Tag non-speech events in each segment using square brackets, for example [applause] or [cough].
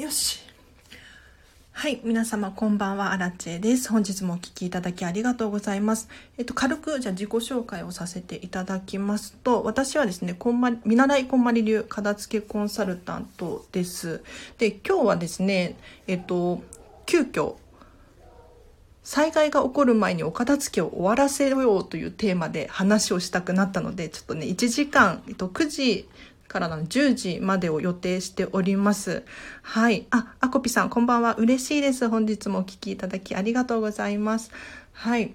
よし。はい。皆様、こんばんは。アラチェです。本日もお聴きいただきありがとうございます。えっと、軽く、じゃあ自己紹介をさせていただきますと、私はですね、こんまり、見習いこんまり流片付けコンサルタントです。で、今日はですね、えっと、急遽、災害が起こる前にお片付けを終わらせようというテーマで話をしたくなったので、ちょっとね、1時間、えっと、9時からの10時までを予定しております。はい。あ、あこぴさん、こんばんは。嬉しいです。本日もお聴きいただきありがとうございます。はい。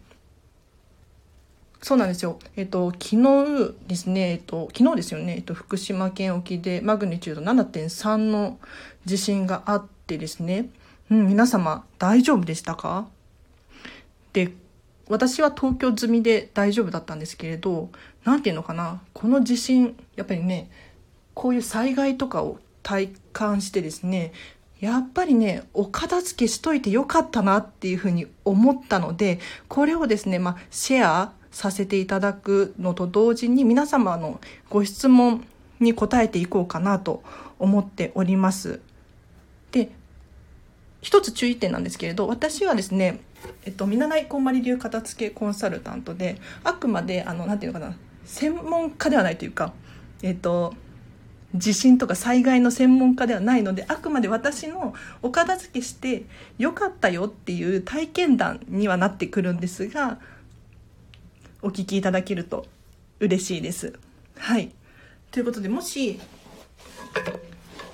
そうなんですよ。えっと、昨日ですね、えっと、昨日ですよね、えっと、福島県沖でマグニチュード7.3の地震があってですね、うん、皆様大丈夫でしたか？で、私は東京済みで大丈夫だったんですけれど、なんていうのかな、この地震、やっぱりね、こういう災害とかを体感してですねやっぱりねお片付けしといてよかったなっていうふうに思ったのでこれをですね、まあ、シェアさせていただくのと同時に皆様のご質問に答えていこうかなと思っております。で一つ注意点なんですけれど私はですね、えっと、見習いこんまり流片付けコンサルタントであくまであのなんていうのかな専門家ではないというかえっと地震とか災害の専門家ではないのであくまで私のお片付けしてよかったよっていう体験談にはなってくるんですがお聞きいただけると嬉しいです。はいということでもし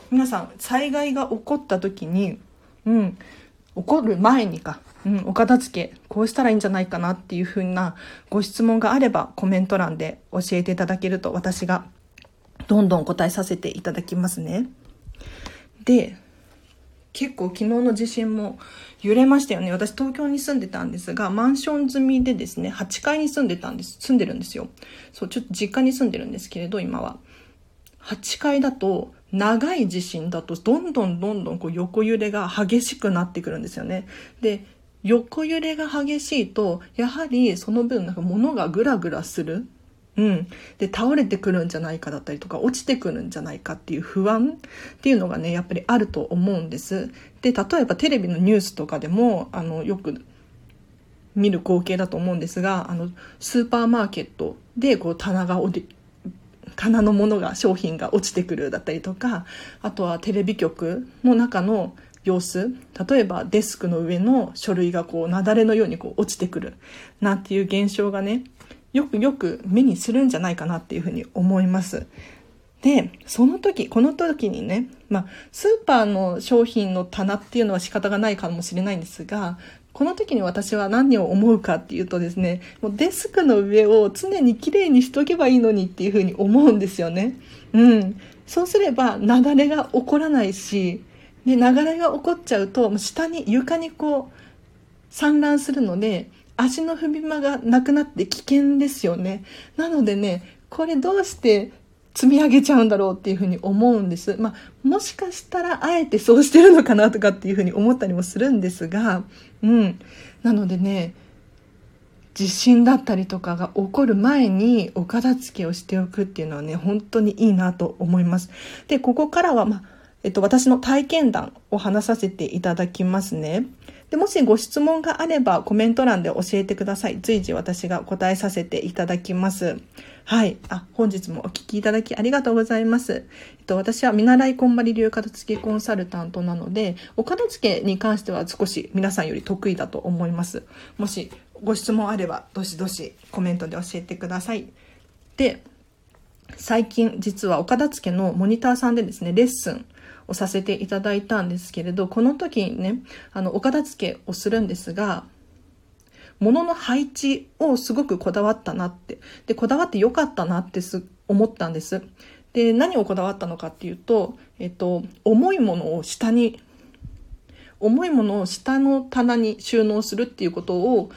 皆さん災害が起こった時にうん起こる前にか、うん、お片付けこうしたらいいんじゃないかなっていうふうなご質問があればコメント欄で教えていただけると私がどんどん答えさせていただきますね。で、結構昨日の地震も揺れましたよね。私東京に住んでたんですが、マンション済みでですね、8階に住んでたんです。住んでるんですよ。そう、ちょっと実家に住んでるんですけれど、今は。8階だと、長い地震だと、どんどんどんどんこう横揺れが激しくなってくるんですよね。で、横揺れが激しいと、やはりその分なんか物がグラグラする。うん。で、倒れてくるんじゃないかだったりとか、落ちてくるんじゃないかっていう不安っていうのがね、やっぱりあると思うんです。で、例えばテレビのニュースとかでも、あの、よく見る光景だと思うんですが、あの、スーパーマーケットで、こう、棚が落ち、棚のものが、商品が落ちてくるだったりとか、あとはテレビ局の中の様子、例えばデスクの上の書類がこう、雪崩のようにこう落ちてくる、なんていう現象がね、よくよく目にするんじゃないかなっていうふうに思います。で、その時、この時にね、まあ、スーパーの商品の棚っていうのは仕方がないかもしれないんですが、この時に私は何を思うかっていうとですね、もうデスクの上を常にきれいにしとけばいいのにっていうふうに思うんですよね。うん。そうすれば、雪崩が起こらないし、で、雪崩が起こっちゃうと、下に、床にこう、散乱するので、足の踏み間がなくなって危険ですよね。なのでね、これどうして積み上げちゃうんだろうっていうふうに思うんです。まあ、もしかしたらあえてそうしてるのかなとかっていうふうに思ったりもするんですが、うん。なのでね、地震だったりとかが起こる前にお片付けをしておくっていうのはね、本当にいいなと思います。で、ここからは、まあ、えっと、私の体験談を話させていただきますね。で、もしご質問があればコメント欄で教えてください。随時私が答えさせていただきます。はい。あ、本日もお聞きいただきありがとうございます。えっと、私は見習いこんまり流片付けコンサルタントなので、お片付けに関しては少し皆さんより得意だと思います。もしご質問あれば、どしどしコメントで教えてください。で、最近実はお片付けのモニターさんでですね、レッスンをさせていただいたんですけれど、この時にね、あの、お片付けをするんですが、物の配置をすごくこだわったなって、で、こだわってよかったなってす思ったんです。で、何をこだわったのかっていうと、えっと、重いものを下に、重いものを下の棚に収納するっていうことを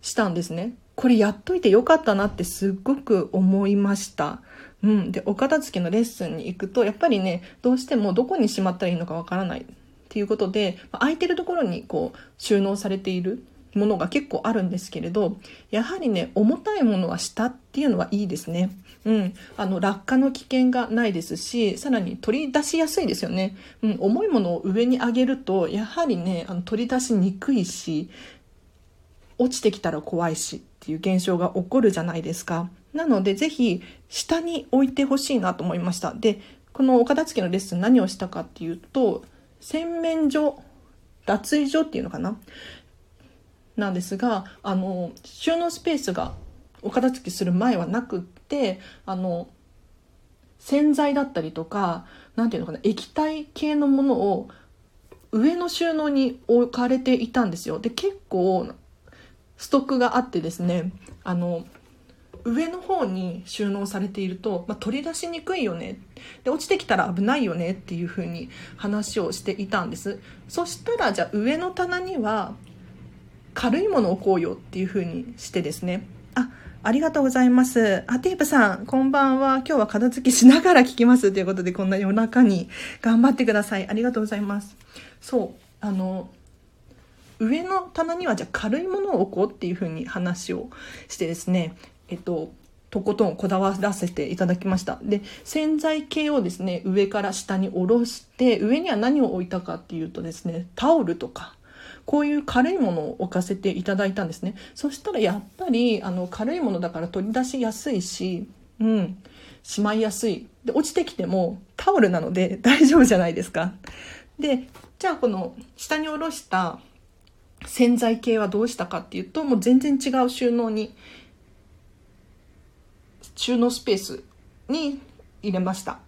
したんですね。これやっといてよかったなってすっごく思いました。うん。で、お片付けのレッスンに行くと、やっぱりね、どうしてもどこにしまったらいいのかわからないっていうことで、空いてるところにこう収納されている。ものが結構あるんですけれどやはりね重たいものは下っていうのはいいですね。うん、あの落下の危険がないですしさらに取り出しやすいですよね、うん、重いものを上に上げるとやはりねあの取り出しにくいし落ちてきたら怖いしっていう現象が起こるじゃないですかなのでぜひ下に置いてほしいなと思いました。でこのお片付けのレッスン何をしたかっていうと洗面所脱衣所っていうのかな？なんですがあの収納スペースがお片付けする前はなくってあの洗剤だったりとか何ていうのかな液体系のものを上の収納に置かれていたんですよ。で結構ストックがあってですねあの上の方に収納されていると、まあ、取り出しにくいよねで落ちてきたら危ないよねっていう風に話をしていたんですそしたらじゃあ上の棚には軽いものを置こうよっていう風にしてですねあありがとうございます。あ、テープさん、こんばんは。今日は片付けしながら聞きますということで、こんな夜中に頑張ってください。ありがとうございます。そう、あの、上の棚にはじゃあ軽いものを置こうっていう風に話をしてですね、えっと、とことんこだわらせていただきました。で、洗剤系をですね、上から下に下ろして、上には何を置いたかっていうとですね、タオルとか、こういう軽いものを置かせていただいたんですね。そしたらやっぱり、あの、軽いものだから取り出しやすいし、うん、しまいやすい。で、落ちてきてもタオルなので [laughs] 大丈夫じゃないですか。で、じゃあこの下に下ろした洗剤系はどうしたかっていうと、もう全然違う収納に収納スペースに入れました。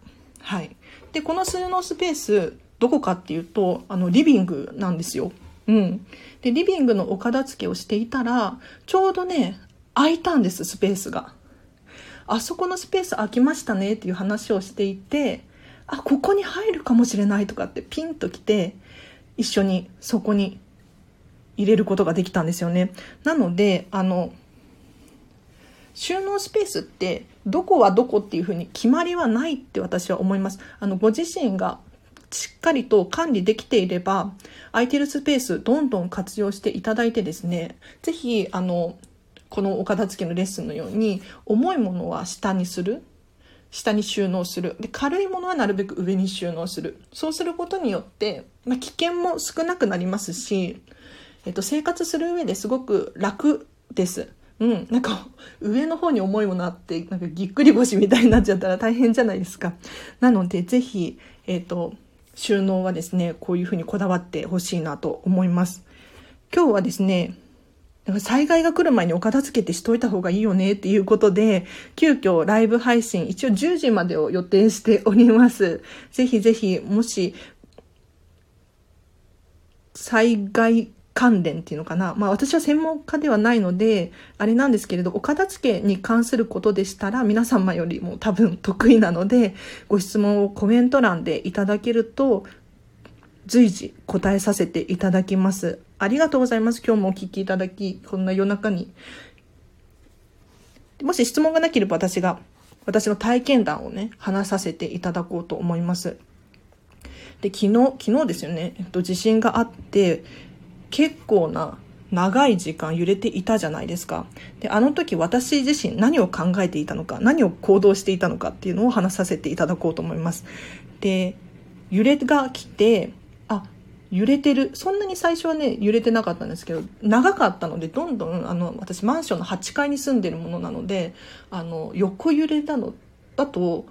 はい。で、この収納スペース、どこかっていうと、あの、リビングなんですよ。うん。で、リビングのお片付けをしていたら、ちょうどね、空いたんです、スペースが。あそこのスペース空きましたねっていう話をしていて、あ、ここに入るかもしれないとかってピンと来て、一緒にそこに入れることができたんですよね。なので、あの、収納スペースってどこはどこっていうふうに決まりはないって私は思います。あの、ご自身がしっかりと管理できていれば、空いてるスペースどんどん活用していただいてですね、ぜひ、あの、このお片付けのレッスンのように、重いものは下にする。下に収納する。で、軽いものはなるべく上に収納する。そうすることによって、まあ、危険も少なくなりますし、えっと、生活する上ですごく楽です。うん、なんか上の方に重いものあってなんかぎっくり腰みたいになっちゃったら大変じゃないですか。なのでぜひ、えっ、ー、と収納はですねこういうふうにこだわってほしいなと思います。今日はですね災害が来る前にお片付けてしといた方がいいよねっていうことで、急遽ライブ配信、一応10時までを予定しております。ぜひぜひ、もし、災害関連っていうのかな。まあ私は専門家ではないので、あれなんですけれど、お片付けに関することでしたら、皆様よりも多分得意なので、ご質問をコメント欄でいただけると、随時答えさせていただきます。ありがとうございます。今日もお聞きいただき、こんな夜中に。もし質問がなければ私が、私の体験談をね、話させていただこうと思います。で、昨日、昨日ですよね、えっと、地震があって、結構な長い時間揺れていたじゃないですか。で、あの時私自身何を考えていたのか、何を行動していたのかっていうのを話させていただこうと思います。で、揺れが来て、あ、揺れてる。そんなに最初はね、揺れてなかったんですけど、長かったので、どんどん、あの、私マンションの8階に住んでるものなので、あの、横揺れたのだと、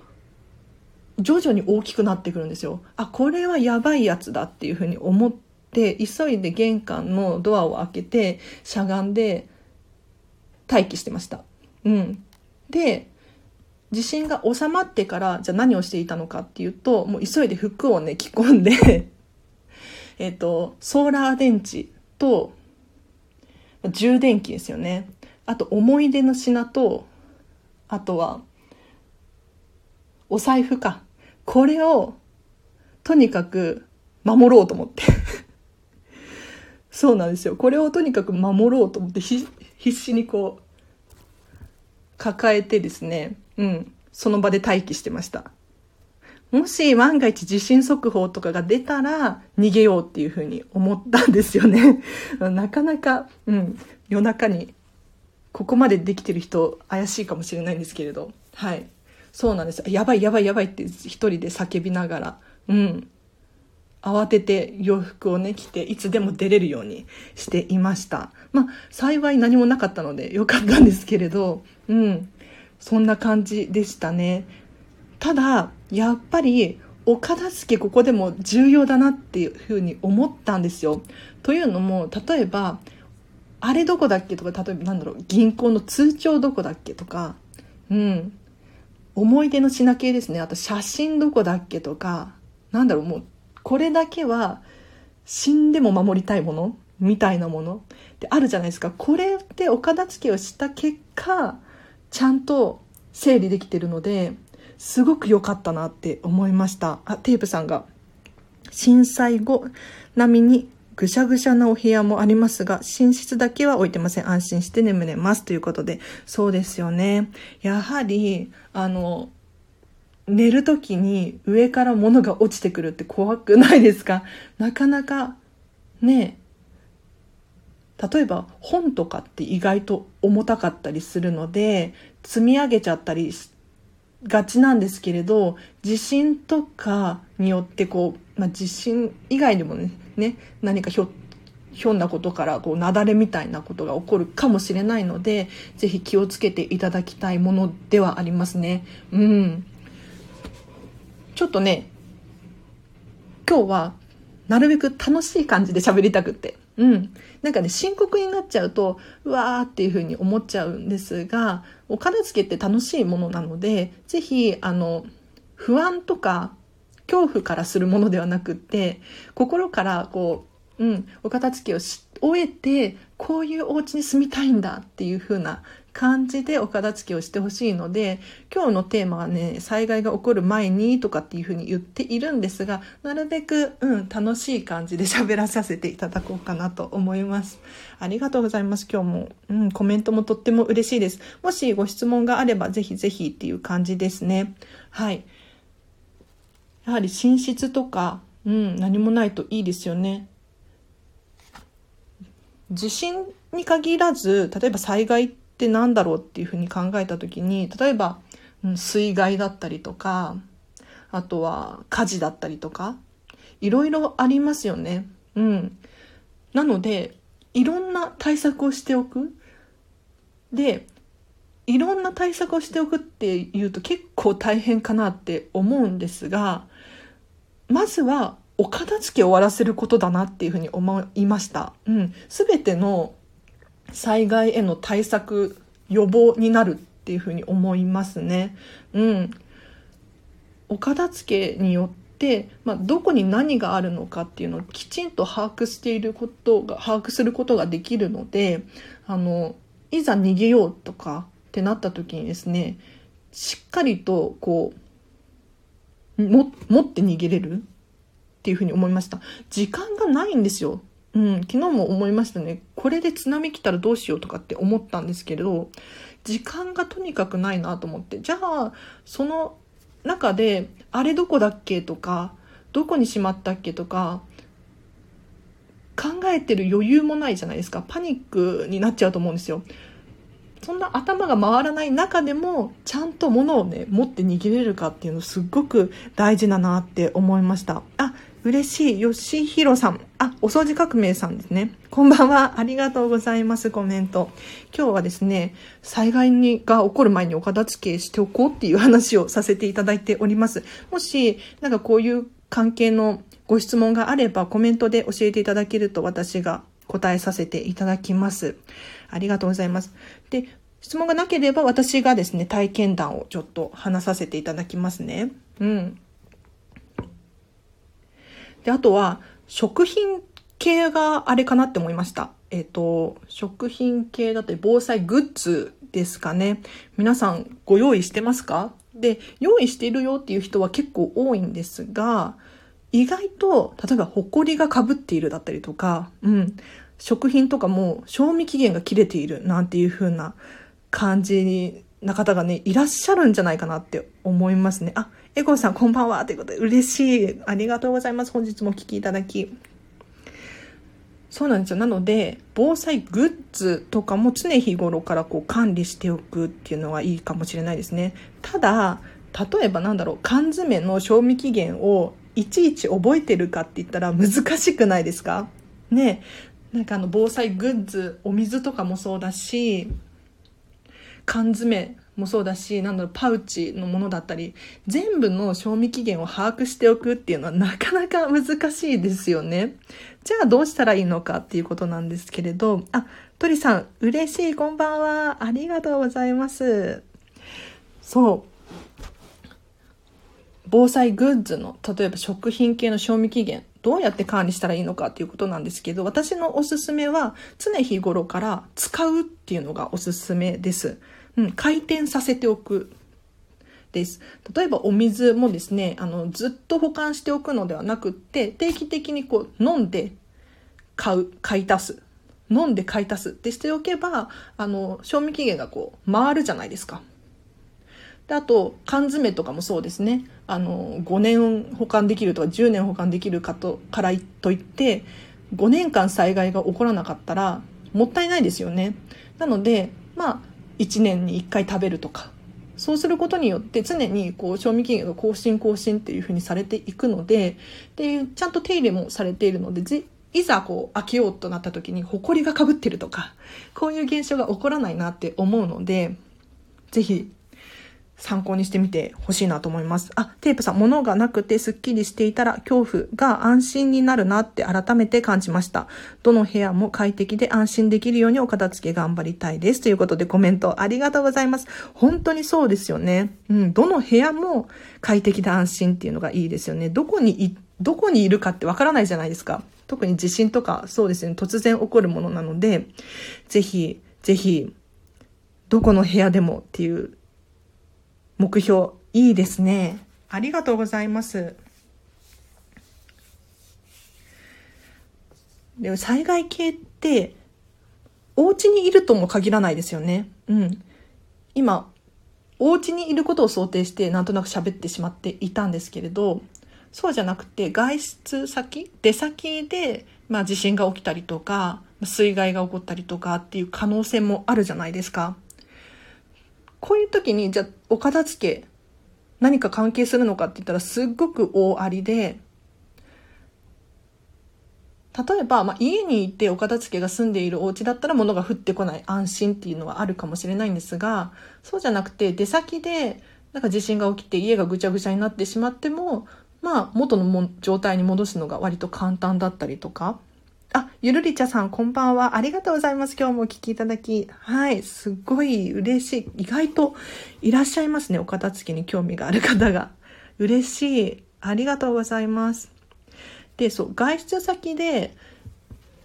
徐々に大きくなってくるんですよ。あ、これはやばいやつだっていうふうに思って、で急いで玄関のドアを開けてしゃがんで待機してました。うん、で地震が収まってからじゃあ何をしていたのかっていうともう急いで服をね着込んで [laughs] えっとソーラー電池と充電器ですよね。あと思い出の品とあとはお財布か。これをとにかく守ろうと思って。[laughs] そうなんですよ。これをとにかく守ろうと思って必死にこう、抱えてですね、うん、その場で待機してました。もし万が一地震速報とかが出たら逃げようっていうふうに思ったんですよね。[laughs] なかなか、うん、夜中にここまでできてる人怪しいかもしれないんですけれど、はい。そうなんです。やばいやばいやばいって一人で叫びながら、うん。慌てて洋服をね、着て、いつでも出れるようにしていました。まあ、幸い何もなかったのでよかったんですけれど、うん。そんな感じでしたね。ただ、やっぱり、お片付けここでも重要だなっていうふうに思ったんですよ。というのも、例えば、あれどこだっけ？とか、例えばなんだろう、銀行の通帳どこだっけ？とか、うん。思い出の品系ですね。あと写真どこだっけ？とか、なんだろう、もう、これだけは死んでも守りたいものみたいなものってあるじゃないですか。これでお片付けをした結果、ちゃんと整理できてるので、すごく良かったなって思いました。あ、テープさんが、震災後並みにぐしゃぐしゃなお部屋もありますが、寝室だけは置いてません。安心して眠れます。ということで、そうですよね。やはり、あの、寝るときに上から物が落ちてくるって怖くないですか？なかなか、ね、例えば本とかって意外と重たかったりするので、積み上げちゃったりがちなんですけれど、地震とかによってこう、まあ、地震以外にもね、ね何かひょひょんなことからこう雪崩みたいなことが起こるかもしれないのでぜひ気をつけていただきたいものではありますね。うん。ちょっとね今日はなるべく楽しい感じで喋りたくって。うん。なんかね、深刻になっちゃうと、うわーっていうふうに思っちゃうんですが、お片付けって楽しいものなので、ぜひ、あの、不安とか恐怖からするものではなくって心からこう、うん、お片付けをし終えてこういうお家に住みたいんだっていう風な感じでお片付けをしてほしいので今日のテーマはね災害が起こる前にとかっていう風に言っているんですがなるべく、うん、楽しい感じで [laughs] 喋らさせていただこうかなと思います。ありがとうございます。今日も、うん、コメントもとっても嬉しいです。もしご質問があればぜひぜひっていう感じですね。はい。やはり寝室とか、うん、何もないといいですよね。地震に限らず、例えば災害ってって何だろうっていうふうに考えた時に、例えば、うん、水害だったりとか、あとは火事だったりとか、いろいろありますよね。うん。なので、いろんな対策をしておく。で、いろんな対策をしておくっていうと結構大変かなって思うんですが、まずはお片付け終わらせることだなっていうふうに思いました。うん。すべての災害への対策、予防になるっていうふうに思いますね。うん。お片付けによって、まあ、どこに何があるのかっていうのをきちんと把握していることが、把握することができるので、あの、いざ逃げようとかってなった時にですね、しっかりとこう、も、持って逃げれるっていうふうに思いました。時間がないんですよ。うん、昨日も思いましたね。これで津波来たらどうしようとかって思ったんですけれど、時間がとにかくないなと思って。じゃあ、その中で、あれどこだっけとか、どこにしまったっけとか、考えてる余裕もないじゃないですか。パニックになっちゃうと思うんですよ。そんな頭が回らない中でも、ちゃんと物をね、持って逃げれるかっていうのすっごく大事だなって思いました。あ、嬉しい。よしひろさん。あ、お掃除革命さんですね。こんばんは。ありがとうございます。コメント。今日はですね、災害にが起こる前にお片付けしておこうっていう話をさせていただいております。もし、なんかこういう関係のご質問があればコメントで教えていただけると私が答えさせていただきます。ありがとうございます。で、質問がなければ私がですね、体験談をちょっと話させていただきますね。うん。で、あとは、食品系があれかなって思いました。えっ、ー、と、食品系だったり防災グッズですかね。皆さんご用意してますか？で、用意しているよっていう人は結構多いんですが、意外と、例えば、ホコリが被っているだったりとか、うん、食品とかも賞味期限が切れているなんていう風な感じな方がね、いらっしゃるんじゃないかなって思いますね。あ、エゴさんこんばんはということで嬉しい。ありがとうございます。本日もお聴きいただき。そうなんですよ。なので、防災グッズとかも常日頃からこう管理しておくっていうのはいいかもしれないですね。ただ、例えばなんだろう、缶詰の賞味期限をいちいち覚えてるかって言ったら難しくないですか？ねなんかあの防災グッズ、お水とかもそうだし、缶詰もそうだし、なんだろう、パウチのものだったり、全部の賞味期限を把握しておくっていうのはなかなか難しいですよね。じゃあどうしたらいいのかっていうことなんですけれど、あ、鳥さん、嬉しい、こんばんは。ありがとうございます。そう。防災グッズの、例えば食品系の賞味期限、どうやって管理したらいいのかっていうことなんですけど、私のおすすめは常日頃から使うっていうのがおすすめです。うん、回転させておくです。例えばお水もですね、あの、ずっと保管しておくのではなくって、定期的にこう、飲んで買う、買い足す。飲んで買い足すってしておけば、あの、賞味期限がこう、回るじゃないですか。で、あと、缶詰とかもそうですね。あの、5年保管できるとか10年保管できるかと、からといって、5年間災害が起こらなかったら、もったいないですよね。なので、まあ、1年に1回食べるとかそうすることによって常にこう賞味期限が更新更新っていうふうにされていくのででちゃんと手入れもされているのでいざこう開けようとなった時に埃がかぶってるとかこういう現象が起こらないなって思うのでぜひ参考にしてみてほしいなと思います。あ、テープさん、物がなくてスッキリしていたら恐怖が安心になるなって改めて感じました。どの部屋も快適で安心できるようにお片付け頑張りたいです。ということでコメントありがとうございます。本当にそうですよね。うん、どの部屋も快適で安心っていうのがいいですよね。どこにい、どこにいるかってわからないじゃないですか。特に地震とかそうですね、突然起こるものなので、ぜひ、ぜひ、どこの部屋でもっていう目標、いいですね。ありがとうございます。でも災害系って、お家にいるとも限らないですよね。うん。今、お家にいることを想定してなんとなく喋ってしまっていたんですけれど、そうじゃなくて外出先、出先で、まあ地震が起きたりとか、水害が起こったりとかっていう可能性もあるじゃないですか。こういう時に、じゃあ、お片付け、何か関係するのかって言ったらすっごく大ありで、例えば、まあ、家にいてお片付けが住んでいるお家だったら物が降ってこない安心っていうのはあるかもしれないんですが、そうじゃなくて出先でなんか地震が起きて家がぐちゃぐちゃになってしまっても、まあ元のも状態に戻すのが割と簡単だったりとか、あ、ゆるりちゃさん、こんばんは。ありがとうございます。今日もお聞きいただき。はい。すっごい嬉しい。意外といらっしゃいますね。お片付けに興味がある方が。嬉しい。ありがとうございます。で、そう、外出先で、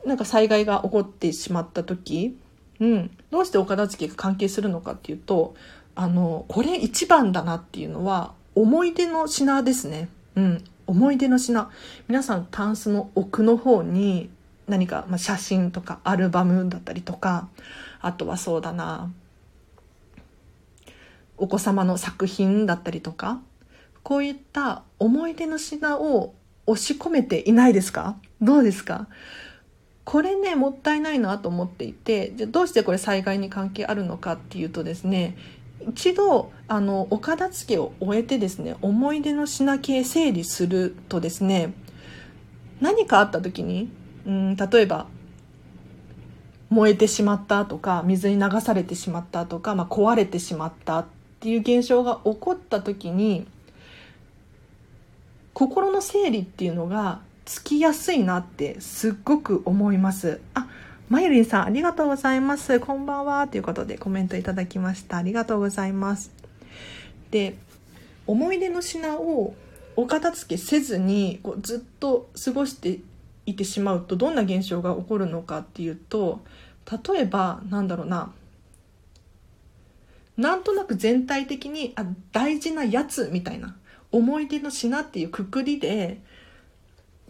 なんか災害が起こってしまった時、うん。どうしてお片付けが関係するのかっていうと、あの、これ一番だなっていうのは、思い出の品ですね。うん。思い出の品。皆さん、タンスの奥の方に、何か、まあ、写真とかアルバムだったりとかあとはそうだなお子様の作品だったりとかこういった思い出の品を押し込めていないですか？どうですか？これねもったいないなと思っていてじゃどうしてこれ災害に関係あるのかっていうとですね一度あのお片付けを終えてですね思い出の品系整理するとですね何かあった時にうん例えば燃えてしまったとか水に流されてしまったとか、まあ、壊れてしまったっていう現象が起こった時に心の整理っていうのがつきやすいなってすっごく思います。あ、まゆりんさんありがとうございます。こんばんは。ということでコメントいただきました。ありがとうございます。で、思い出の品をお片付けせずにこうずっと過ごしていてしまうとどんな現象が起こるのかっていうと例えばなんだろうななんとなく全体的にあ大事なやつみたいな思い出の品っていうくくりで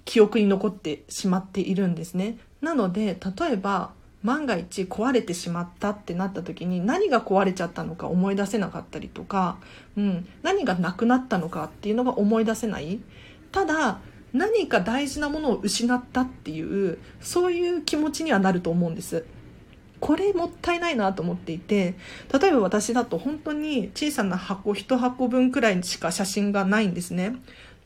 記憶に残ってしまっているんですね。なので例えば万が一壊れてしまったってなった時に何が壊れちゃったのか思い出せなかったりとか、うん、何がなくなったのかっていうのが思い出せないただ何か大事なものを失ったっていうそういう気持ちにはなると思うんです。これもったいないなと思っていて例えば私だと本当に小さな箱1箱分くらいしか写真がないんですね。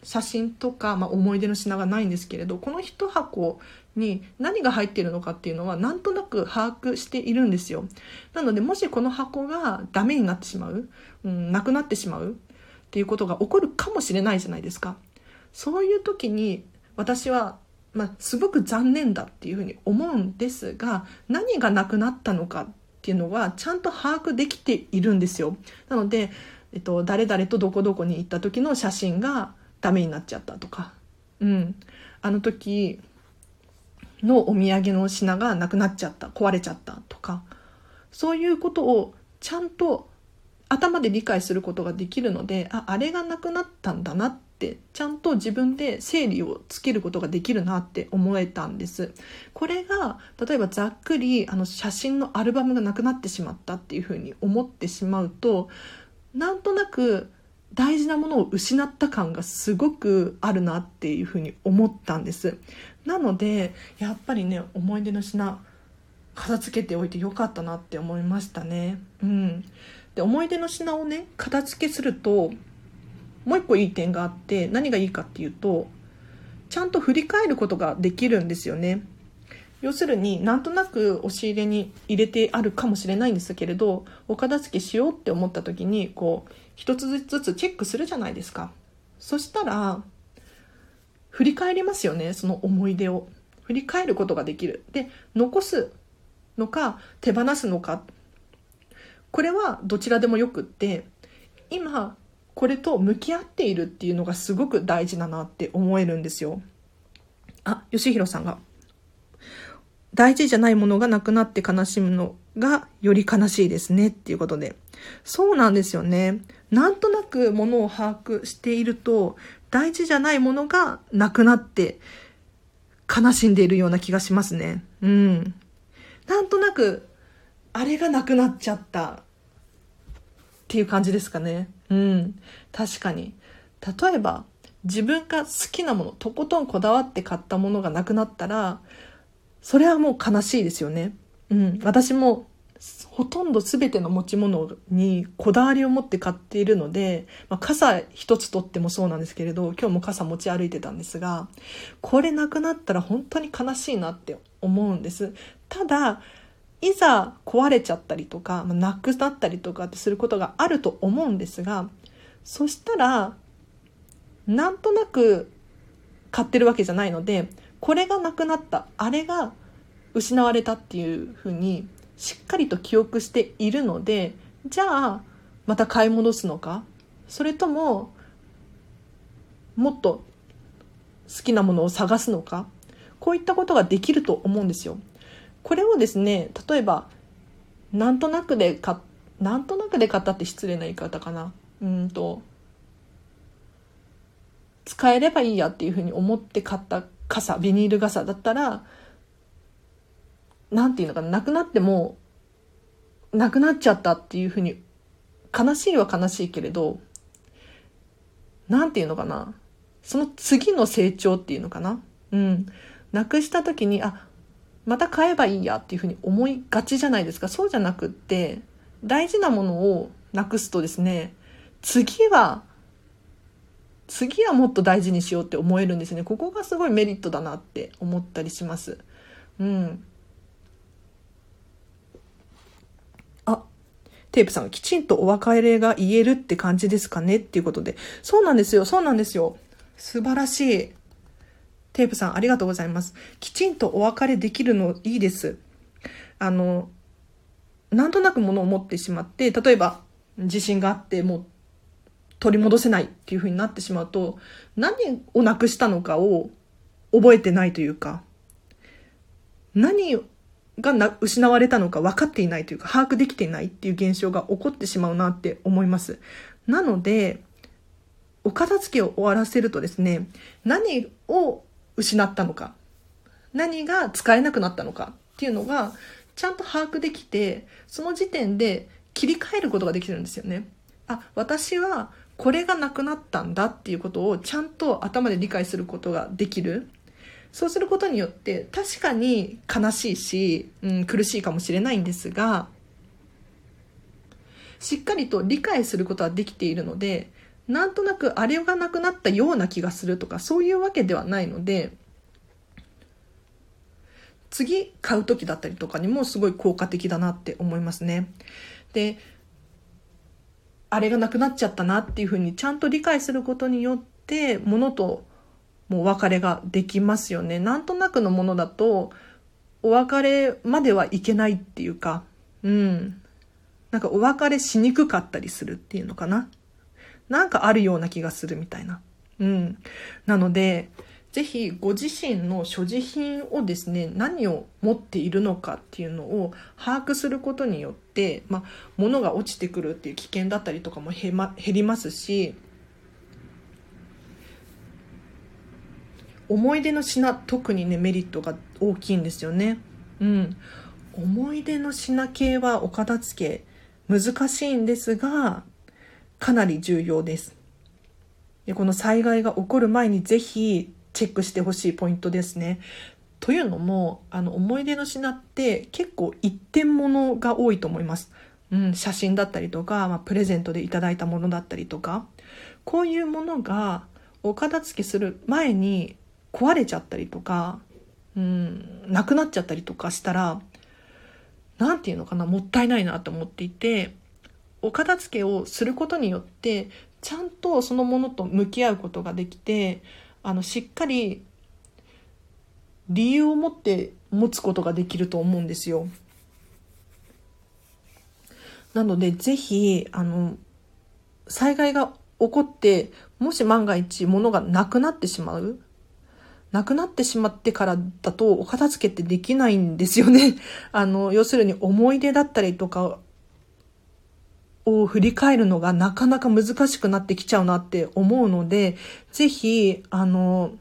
写真とか、まあ、思い出の品がないんですけれどこの1箱に何が入っているのかっていうのはなんとなく把握しているんですよ。なのでもしこの箱がダメになってしまう、うん、なくなってしまうっていうことが起こるかもしれないじゃないですか。そういう時に私は、まあ、すごく残念だっていうふうに思うんですが何がなくなったのかっていうのはちゃんと把握できているんですよ。なので、えっと、誰々とどこどこに行った時の写真がダメになっちゃったとか、うん、あの時のお土産の品がなくなっちゃった壊れちゃったとか。そういうことをちゃんと頭で理解することができるのでああれがなくなったんだなってちゃんと自分で整理をつけることができるなって思えたんです。これが例えばざっくりあの写真のアルバムがなくなってしまったっていうふうに思ってしまうとなんとなく大事なものを失った感がすごくあるなっていうふうに思ったんです。なのでやっぱりね思い出の品片付けておいてよかったなって思いましたね。うん。で思い出の品をね片付けするともう一個いい点があって何がいいかっていうとちゃんと振り返ることができるんですよね。要するになんとなく押し入れに入れてあるかもしれないんですけれどお片付けしようって思った時にこう一つずつチェックするじゃないですか。そしたら振り返りますよねその思い出を。振り返ることができる。で残すのか手放すのか。これはどちらでもよくって今これと向き合っているっていうのがすごく大事だなって思えるんですよあ吉弘さんが大事じゃないものがなくなって悲しむのがより悲しいですねっていうことでそうなんですよねなんとなくものを把握していると大事じゃないものがなくなって悲しんでいるような気がしますね。うん。なんとなく、あれがなくなっちゃったっていう感じですかね。うん。確かに。例えば、自分が好きなもの、とことんこだわって買ったものがなくなったら、それはもう悲しいですよね。うん。私もほとんど全ての持ち物にこだわりを持って買っているので、まあ、傘一つとってもそうなんですけれど今日も傘持ち歩いてたんですがこれなくなったら本当に悲しいなって思うんですただいざ壊れちゃったりとか、まあ、なくなったりとかってすることがあると思うんですがそしたらなんとなく買ってるわけじゃないのでこれがなくなったあれが失われたっていうふうにしっかりと記憶しているのでじゃあまた買い戻すのか？それとももっと好きなものを探すのか？こういったことができると思うんですよ。これをですね例えばなんとなくで買なんとなくで買ったって失礼な言い方かなうんと使えればいいやっていうふうに思って買った傘ビニール傘だったらなんていうのかな、なくなっても、なくなっちゃったっていうふうに、悲しいは悲しいけれど、なんていうのかな、その次の成長っていうのかな。うん。なくした時に、あ、また買えばいいやっていうふうに思いがちじゃないですか。そうじゃなくって、大事なものをなくすとですね、次は、次はもっと大事にしようって思えるんですね。ここがすごいメリットだなって思ったりします。うんあ。テープさん、きちんとお別れが言えるって感じですかねっていうことで。そうなんですよ、そうなんですよ。素晴らしい。テープさん、ありがとうございます。きちんとお別れできるのいいです。あの、なんとなく物を持ってしまって、例えば地震があってもう取り戻せないっていう風になってしまうと、何をなくしたのかを覚えてないというか、何がな失われたのか分かっていないというか把握できていないっていう現象が起こってしまうなって思います。なのでお片付けを終わらせるとですね何を失ったのか何が使えなくなったのかっていうのがちゃんと把握できてその時点で切り替えることができるんですよね。あ私はこれがなくなったんだっていうことをちゃんと頭で理解することができる。そうすることによって確かに悲しいし、うん、苦しいかもしれないんですがしっかりと理解することはできているのでなんとなくあれがなくなったような気がするとかそういうわけではないので次買う時だったりとかにもすごい効果的だなって思いますね。であれがなくなっちゃったなっていうふうにちゃんと理解することによってものともう別れができますよね。なんとなくのものだとお別れまではいけないっていうか、うん。なんかお別れしにくかったりするっていうのかな。なんかあるような気がするみたいな。うん。なので、ぜひご自身の所持品をですね何を持っているのかっていうのを把握することによって、まあ、物が落ちてくるっていう危険だったりとかも減,、ま、減りますし思い出の品特にねメリットが大きいんですよね。うん、思い出の品系はお片付け難しいんですがかなり重要です。でこの災害が起こる前にぜひチェックしてほしいポイントですね。というのもあの思い出の品って結構一点物が多いと思います。うん、写真だったりとか、まあ、プレゼントでいただいたものだったりとかこういうものがお片付けする前に壊れちゃったりとか、うん、なくなっちゃったりとかしたら何て言うのかなもったいないなと思っていてお片付けをすることによってちゃんとそのものと向き合うことができてあのしっかり理由を持って持つことができると思うんですよ。なのでぜひあの災害が起こってもし万が一物がなくなってしまうなくなってしまってからだとお片付けってできないんですよね。あの要するに思い出だったりとかを振り返るのがなかなか難しくなってきちゃうなって思うので、ぜひ、あの、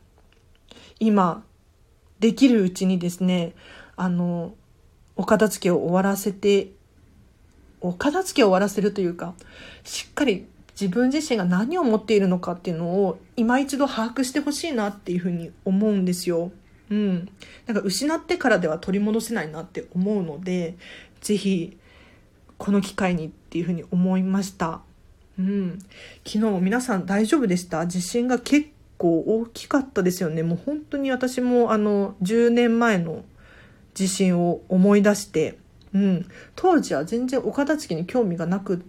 今、できるうちにですね、あの、お片付けを終わらせて、お片付けを終わらせるというか、しっかり自分自身が何を持っているのかっていうのを今一度把握してほしいなっていうふうに思うんですよ。うん。なんか失ってからでは取り戻せないなって思うので、ぜひこの機会にっていうふうに思いました。うん。昨日皆さん大丈夫でした？地震が結構大きかったですよね。もう本当に私もあの10年前の地震を思い出して、うん。当時は全然お片付けに興味がなくっ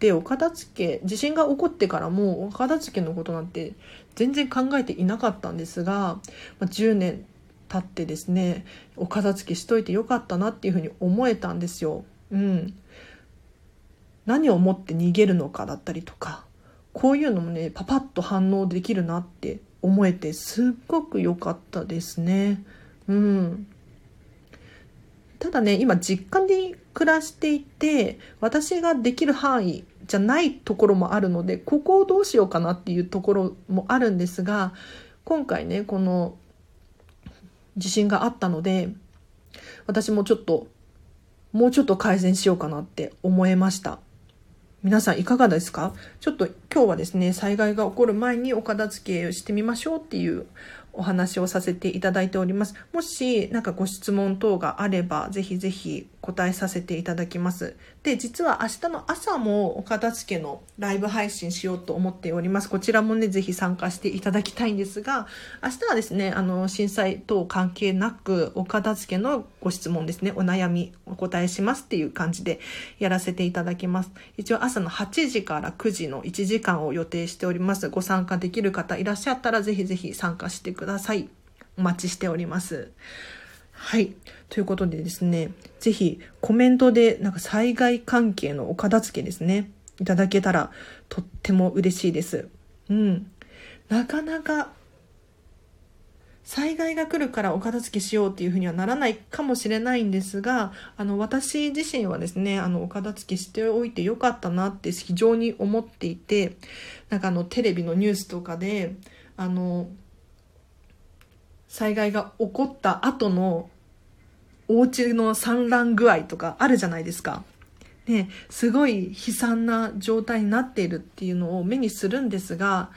て、お片付け、地震が起こってからもお片付けのことなんて全然考えていなかったんですが、まあ、10年経ってですね、お片付けしといてよかったなっていうふうに思えたんですよ。うん。何を持って逃げるのかだったりとかこういうのもねパパッと反応できるなって思えてすっごく良かったですね。うん。ただね今実家に暮らしていて私ができる範囲じゃないところもあるのでここをどうしようかなっていうところもあるんですが今回ねこの地震があったので私もちょっともうちょっと改善しようかなって思えました。皆さんいかがですか？ちょっと今日はですね、災害が起こる前にお片付けをしてみましょうっていうお話をさせていただいております。もし何かご質問等があれば、ぜひぜひ答えさせていただきます。で、実は明日の朝もお片付けのライブ配信しようと思っております。こちらもね、ぜひ参加していただきたいんですが、明日はですね、あの、震災等関係なく、お片付けのご質問ですね、お悩みお答えしますっていう感じでやらせていただきます。一応朝の8時から9時の1時間を予定しております。ご参加できる方いらっしゃったら、ぜひぜひ参加してください。お待ちしております。はい。ということでですね、ぜひコメントでなんか災害関係のお片付けですね、いただけたらとっても嬉しいです。うん。なかなか災害が来るからお片付けしようっていうふうにはならないかもしれないんですが、あの、私自身はですね、あの、お片付けしておいてよかったなって非常に思っていて、なんかあの、テレビのニュースとかで、あの、災害が起こった後のお家の産卵具合とかあるじゃないですか。ね、すごい悲惨な状態になっているっていうのを目にするんですが、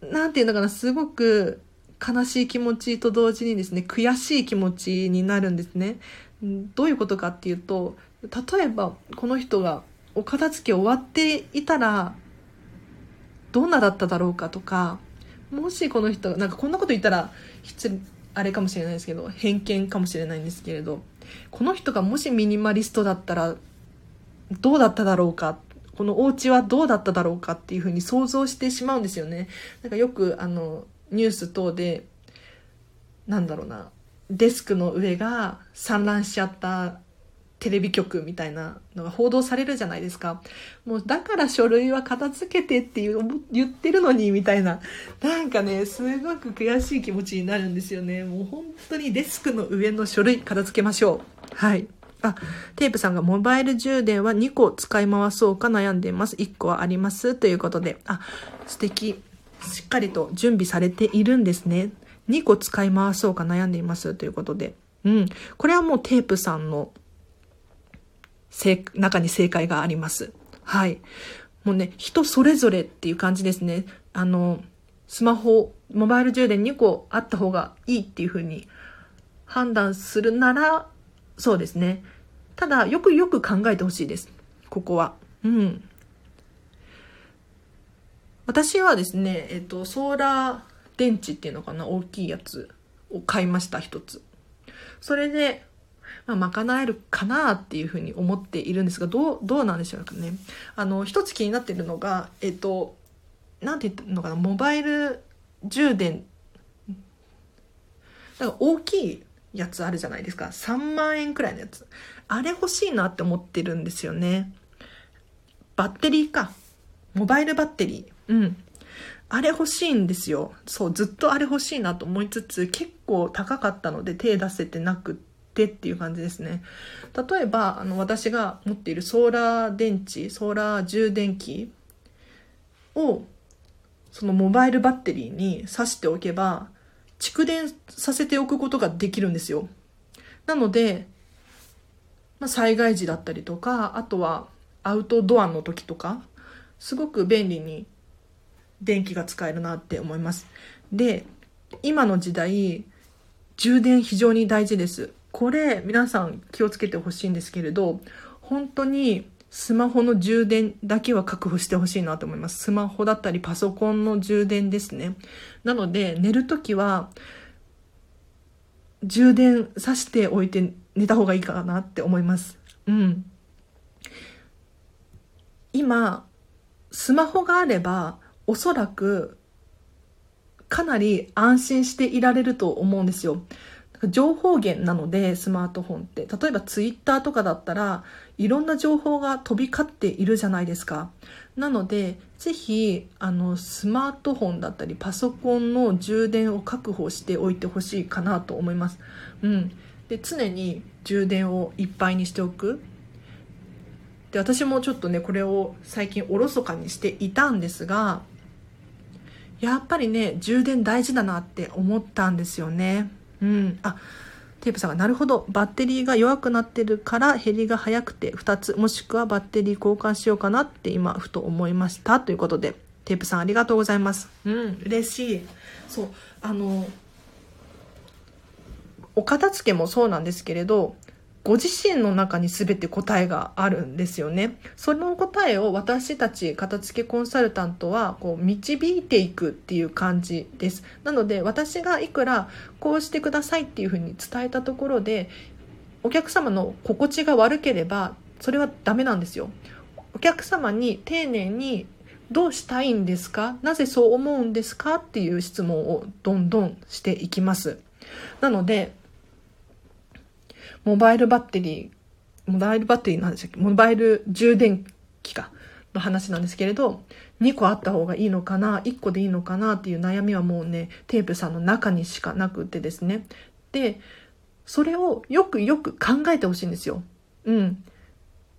なんていうのかな、すごく悲しい気持ちと同時にですね、悔しい気持ちになるんですね。どういうことかっていうと、例えばこの人がお片付け終わっていたら、どんなだっただろうかとか、もしこの人、なんかこんなこと言ったら、あれかもしれないですけど、偏見かもしれないんですけれど、この人がもしミニマリストだったら、どうだっただろうかこのお家はどうだっただろうかっていうふうに想像してしまうんですよね。なんかよくあのニュース等で、なんだろうな、デスクの上が散乱しちゃったテレビ局みたいなのが報道されるじゃないですか。もうだから書類は片付けてって言ってるのにみたいな。なんかね、すごく悔しい気持ちになるんですよね。もう本当にデスクの上の書類片付けましょう。はい。あ、テープさんがモバイル充電は2個使い回そうか悩んでます。1個はありますということで。あ、素敵。しっかりと準備されているんですね。2個使い回そうか悩んでいますということで。うん。これはもうテープさんの中に正解があります。はい。もうね、人それぞれっていう感じですね。あの、スマホ、モバイル充電2個あった方がいいっていうふうに判断するなら、そうですね。ただ、よくよく考えてほしいです。ここは。うん。私はですね、えっと、ソーラー電池っていうのかな、大きいやつを買いました、一つ。それで、まあ、賄えるかなっていうふうに思っているんですが、どう、どうなんでしょうかね。あの、一つ気になっているのが、えっと、なんて言ったのかな、モバイル充電、なんか大きいやつあるじゃないですか。3万円くらいのやつ。あれ欲しいなって思ってるんですよね。バッテリーか。モバイルバッテリー。うん。あれ欲しいんですよ。そう、ずっとあれ欲しいなと思いつつ、結構高かったので手出せてなくってっていう感じですね。例えば、あの、私が持っているソーラー電池、ソーラー充電器を、そのモバイルバッテリーに挿しておけば、蓄電させておくことができるんですよ。なので、まあ、災害時だったりとか、あとはアウトドアの時とか、すごく便利に電気が使えるなって思います。で、今の時代、充電非常に大事です。これ、皆さん気をつけてほしいんですけれど、本当にスマホの充電だけは確保してほしいなと思います。スマホだったりパソコンの充電ですね。なので、寝るときは、充電さしておいて寝た方がいいかなって思います。うん。今、スマホがあれば、おそらく、かなり安心していられると思うんですよ。情報源なのでスマートフォンって。例えばツイッターとかだったらいろんな情報が飛び交っているじゃないですか。なのでぜひあのスマートフォンだったりパソコンの充電を確保しておいてほしいかなと思います。うん。で常に充電をいっぱいにしておく。で私もちょっとねこれを最近おろそかにしていたんですがやっぱりね充電大事だなって思ったんですよね。うん。あ、テープさんが、なるほど。バッテリーが弱くなってるから減りが早くて2つ、もしくはバッテリー交換しようかなって今、ふと思いました。ということで、テープさんありがとうございます。うん、嬉しい。そう、あの、お片付けもそうなんですけれど、ご自身の中に全て答えがあるんですよね。その答えを私たち片付けコンサルタントはこう導いていくっていう感じです。なので私がいくらこうしてくださいっていうふうに伝えたところでお客様の心地が悪ければそれはダメなんですよ。お客様に丁寧にどうしたいんですか？なぜそう思うんですか？っていう質問をどんどんしていきます。なのでモバイルバッテリー、モバイルバッテリーなんでしたっけ？モバイル充電器か、の話なんですけれど、2個あった方がいいのかな ?1 個でいいのかな？っていう悩みはもうね、テープさんの中にしかなくてですね。で、それをよくよく考えてほしいんですよ。うん。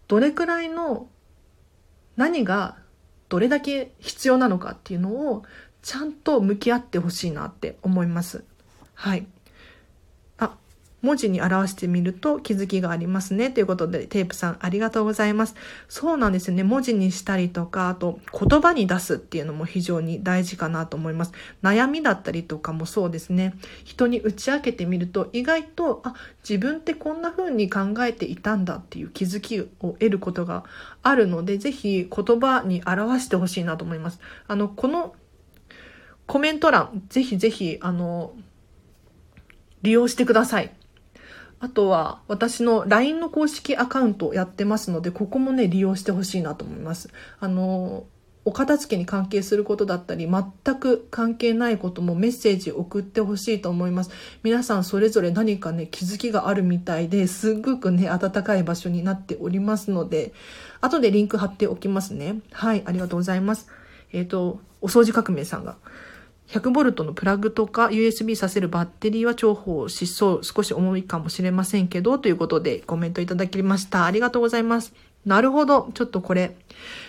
どれくらいの何がどれだけ必要なのかっていうのをちゃんと向き合ってほしいなって思います。はい。文字に表してみると気づきがありますね。ということで、テープさんありがとうございます。そうなんですよね。文字にしたりとか、あと言葉に出すっていうのも非常に大事かなと思います。悩みだったりとかもそうですね。人に打ち明けてみると意外と、あ、自分ってこんな風に考えていたんだっていう気づきを得ることがあるので、ぜひ言葉に表してほしいなと思います。あの、このコメント欄、ぜひぜひ、あの、利用してください。あとは、私の LINE の公式アカウントやってますので、ここもね、利用してほしいなと思います。あの、お片付けに関係することだったり、全く関係ないこともメッセージ送ってほしいと思います。皆さんそれぞれ何かね、気づきがあるみたいで、すっごくね、暖かい場所になっておりますので、後でリンク貼っておきますね。はい、ありがとうございます。えっ、ー、と、お掃除革命さんが。100V のプラグとか USB させるバッテリーは重宝しそう、少し重いかもしれませんけど、ということでコメントいただきました。ありがとうございます。なるほど。ちょっとこれ、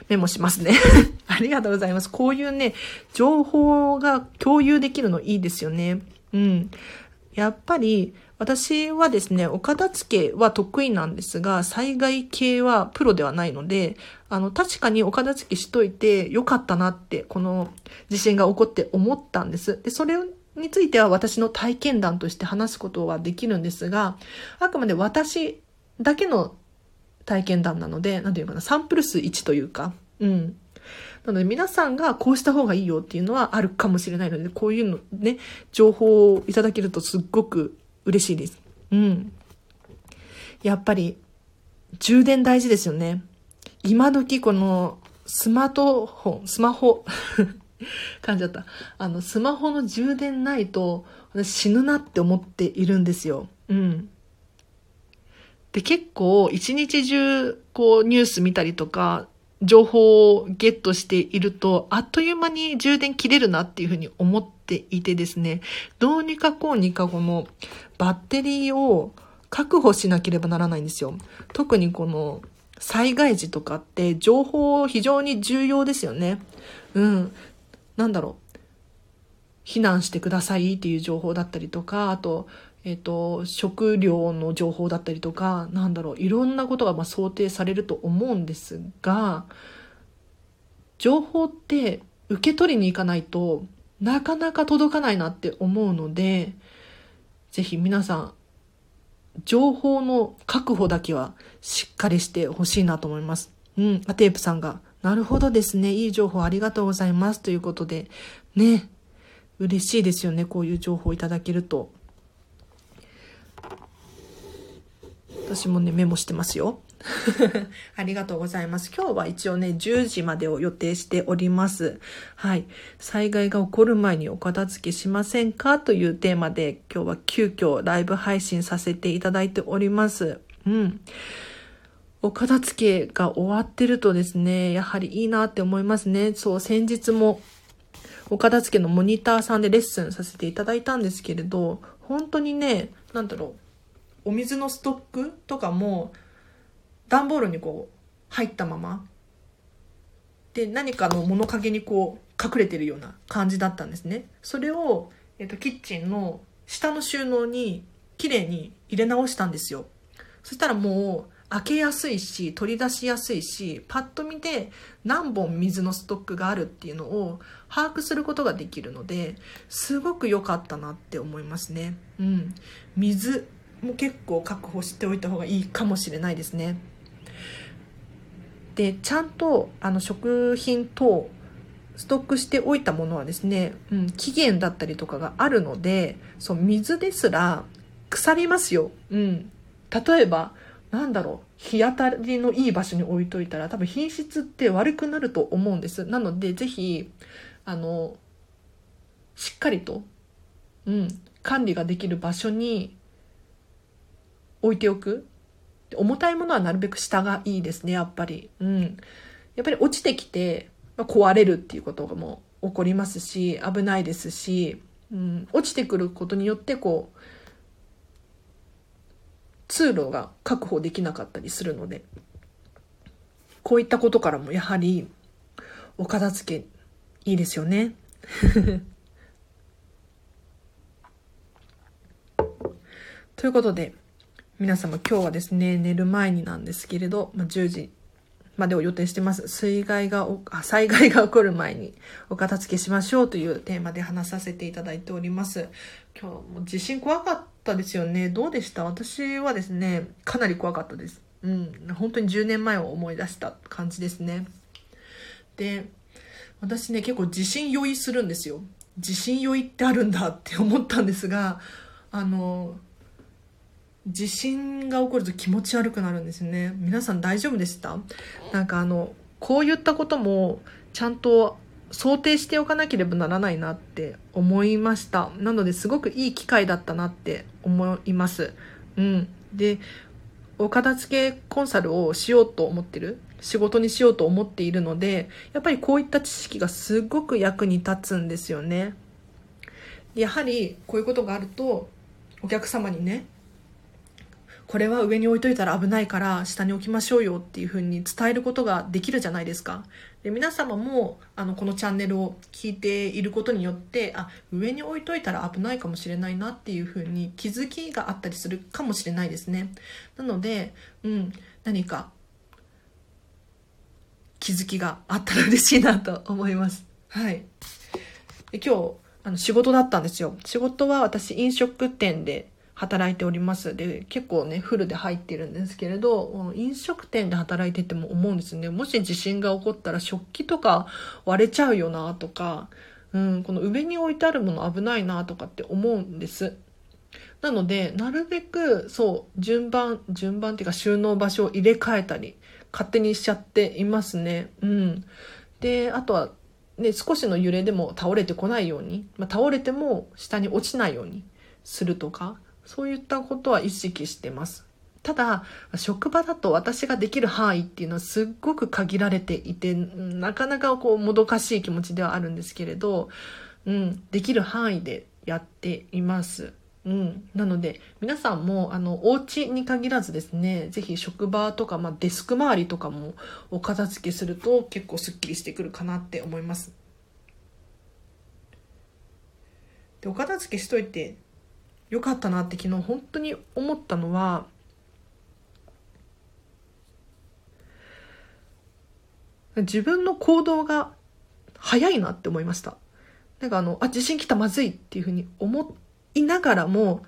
メモしますね。[laughs] ありがとうございます。こういうね、情報が共有できるのいいですよね。うん。やっぱり、私はですね、お片付けは得意なんですが、災害系はプロではないので、あの、確かにお片付けしといてよかったなって、この地震が起こって思ったんです。で、それについては私の体験談として話すことはできるんですが、あくまで私だけの体験談なので、なんていうかな、サンプル数1というか、うん。なので皆さんがこうした方がいいよっていうのはあるかもしれないので、こういうのね、情報をいただけるとすっごく嬉しいです。うん。やっぱり、充電大事ですよね。今時この、スマートフォン、スマホ [laughs] 感じだった。あの、スマホの充電ないと、死ぬなって思っているんですよ。うん。で、結構、一日中、こう、ニュース見たりとか、情報をゲットしていると、あっという間に充電切れるなっていうふうに思っていてですね、どうにかこうにかこのバッテリーを確保しなければならないんですよ。特にこの災害時とかって情報非常に重要ですよね。うん。なんだろう。避難してくださいっていう情報だったりとか、あと、えっ、と、食料の情報だったりとか、なんだろう、いろんなことがま想定されると思うんですが、情報って受け取りに行かないとなかなか届かないなって思うので、ぜひ皆さん、情報の確保だけはしっかりしてほしいなと思います。うん、アテープさんが、なるほどですね、いい情報ありがとうございますということで、ね、嬉しいですよね、こういう情報いただけると。私もね、メモしてますよ。[laughs] ありがとうございます。今日は一応ね、10時までを予定しております。はい。災害が起こる前にお片付けしませんかというテーマで今日は急遽ライブ配信させていただいております。うん。お片付けが終わってるとですね、やはりいいなって思いますね。そう、先日もお片付けのモニターさんでレッスンさせていただいたんですけれど、本当にね、なんだろう。お水のストックとかも段ボールにこう入ったままで何かの物陰にこう隠れてるような感じだったんですね。それを、えっと、キッチンの下の収納に綺麗に入れ直したんですよ。そしたらもう開けやすいし取り出しやすいしパッと見て何本水のストックがあるっていうのを把握することができるのですごく良かったなって思いますね。うん。水。も結構確保しておいた方がいいかもしれないですね。でちゃんとあの食品等ストックしておいたものはですね、うん、期限だったりとかがあるのでそう水ですら腐りますよ。うん、例えばなんだろう日当たりのいい場所に置いといたら多分品質って悪くなると思うんです。なのでぜひあのしっかりと、うん、管理ができる場所に置いておく。重たいものはなるべく下がいいですね、やっぱり。うん。やっぱり落ちてきて、まあ、壊れるっていうことも起こりますし、危ないですし、うん、落ちてくることによってこう、通路が確保できなかったりするので、こういったことからもやはり、お片付けいいですよね。[laughs] ということで、皆様今日はですね、寝る前になんですけれど、まあ、10時までを予定してます。水害があ、災害が起こる前にお片付けしましょうというテーマで話させていただいております。今日も地震怖かったですよね。どうでした？私はですね、かなり怖かったです。うん。本当に10年前を思い出した感じですね。で、私ね、結構地震酔いするんですよ。地震酔いってあるんだって思ったんですが、あの、地震が起こると気持ち悪くなるんですね。皆さん大丈夫でした？なんかあの、こういったこともちゃんと想定しておかなければならないなって思いました。なのですごくいい機会だったなって思います。うん。で、お片付けコンサルをしようと思ってる？仕事にしようと思っているので、やっぱりこういった知識がすごく役に立つんですよね。やはりこういうことがあると、お客様にね、これは上に置いといたら危ないから下に置きましょうよっていうふうに伝えることができるじゃないですか。で皆様もあのこのチャンネルを聞いていることによってあ上に置いといたら危ないかもしれないなっていうふうに気づきがあったりするかもしれないですね。なので、うん、何か気づきがあったら嬉しいなと思います。はい。で今日あの仕事だったんですよ。仕事は私飲食店で働いております。で、結構ね、フルで入ってるんですけれど、飲食店で働いてても思うんですね。もし地震が起こったら食器とか割れちゃうよなとか、うん、この上に置いてあるもの危ないなとかって思うんです。なので、なるべく、そう、順番、順番っていうか収納場所を入れ替えたり、勝手にしちゃっていますね。うん。で、あとは、ね、少しの揺れでも倒れてこないように、まあ、倒れても下に落ちないようにするとか、そういったことは意識してます。ただ、職場だと私ができる範囲っていうのはすっごく限られていて、なかなかこうもどかしい気持ちではあるんですけれど、うん、できる範囲でやっています。うん。なので、皆さんも、あの、お家に限らずですね、ぜひ職場とか、まあ、デスク周りとかもお片付けすると結構スッキリしてくるかなって思います。で、お片付けしといてよかったなって昨日本当に思ったのは自分の行動が早いなって思いました。なんかあの、あ、地震来たまずいっていうふうに思いながらも、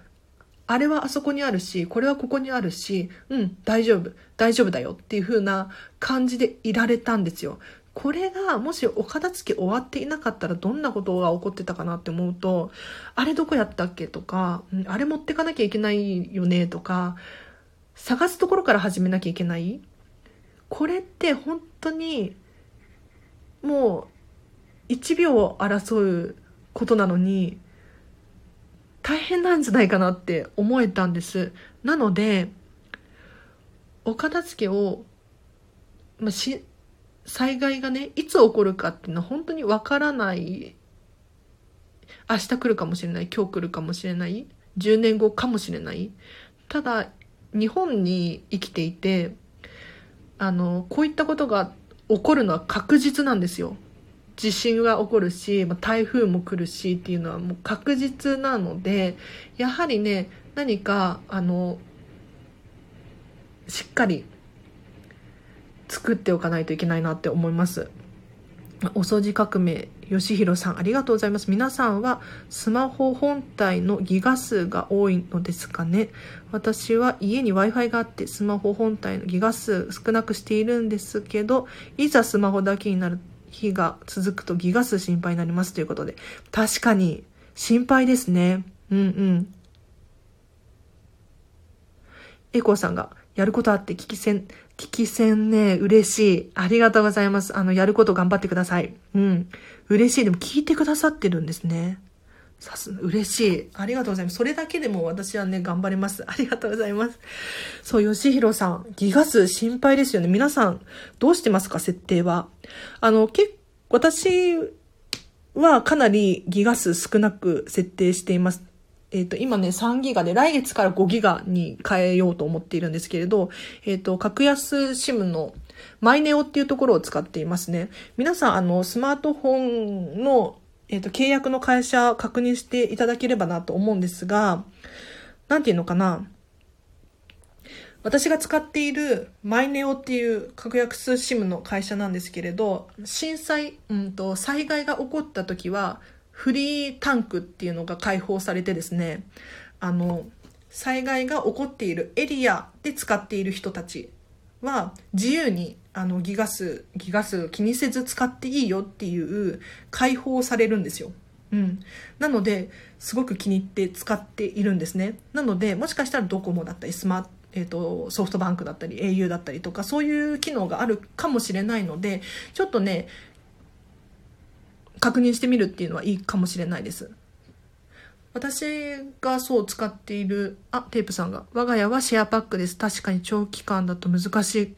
あれはあそこにあるし、これはここにあるし、うん、大丈夫、大丈夫だよっていう風な感じでいられたんですよ。これがもしお片付け終わっていなかったらどんなことが起こってたかなって思うと、あれどこやったっけとか、あれ持ってかなきゃいけないよねとか、探すところから始めなきゃいけない。これって本当にもう1秒を争うことなのに大変なんじゃないかなって思えたんです。なので、お片付けを、まあ、し、災害がね、いつ起こるかっていうのは本当にわからない。明日来るかもしれない。今日来るかもしれない。10年後かもしれない。ただ、日本に生きていて、あの、こういったことが起こるのは確実なんですよ。地震が起こるし、台風も来るしっていうのはもう確実なので、やはりね、何か、あの、しっかり作っておかないといけないなって思います。お掃除革命、吉弘さん、ありがとうございます。皆さんはスマホ本体のギガ数が多いのですかね？私は家に Wi-Fi があってスマホ本体のギガ数少なくしているんですけど、いざスマホだけになる日が続くとギガ数心配になりますということで。確かに心配ですね。うんうん。エコーさんがやることあって聞き戦、聞き戦ね、嬉しい。ありがとうございます。あの、やること頑張ってください。うん。嬉しい。でも聞いてくださってるんですね。さす、嬉しい。ありがとうございます。それだけでも私はね、頑張ります。ありがとうございます。そう、吉弘さん、ギガ数心配ですよね。皆さん、どうしてますか、設定は？あの、結私はかなりギガ数少なく設定しています。えっ、ー、と、今ね、3ギガで、来月から5ギガに変えようと思っているんですけれど、えっ、ー、と、格安シムのマイネオっていうところを使っていますね。皆さん、あの、スマートフォンの、えっ、ー、と、契約の会社確認していただければなと思うんですが、なんていうのかな。私が使っているマイネオっていう格安 SIM の会社なんですけれど、震災、うんと、災害が起こった時は、フリータンクっていうのが開放されてですね、あの、災害が起こっているエリアで使っている人たちは自由にあのギガ数、ギガ数気にせず使っていいよっていう解放されるんですよ。うん。なので、すごく気に入って使っているんですね。なので、もしかしたらドコモだったり、スマ、えーと、ソフトバンクだったり au だったりとかそういう機能があるかもしれないのでちょっとね確認してみるっていうのはいいかもしれないです。私がそう使っているあテープさんが。我が家はシェアパックです。確かに長期間だと難しい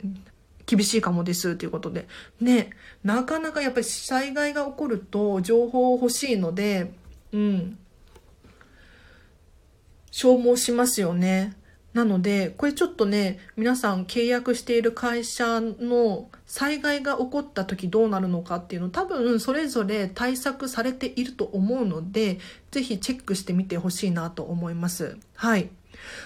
厳しいかもです。ということで。ねなかなかやっぱり災害が起こると情報欲しいのでうん。消耗しますよね。なので、これちょっとね、皆さん契約している会社の災害が起こった時どうなるのかっていうの多分それぞれ対策されていると思うので、ぜひチェックしてみてほしいなと思います。はい。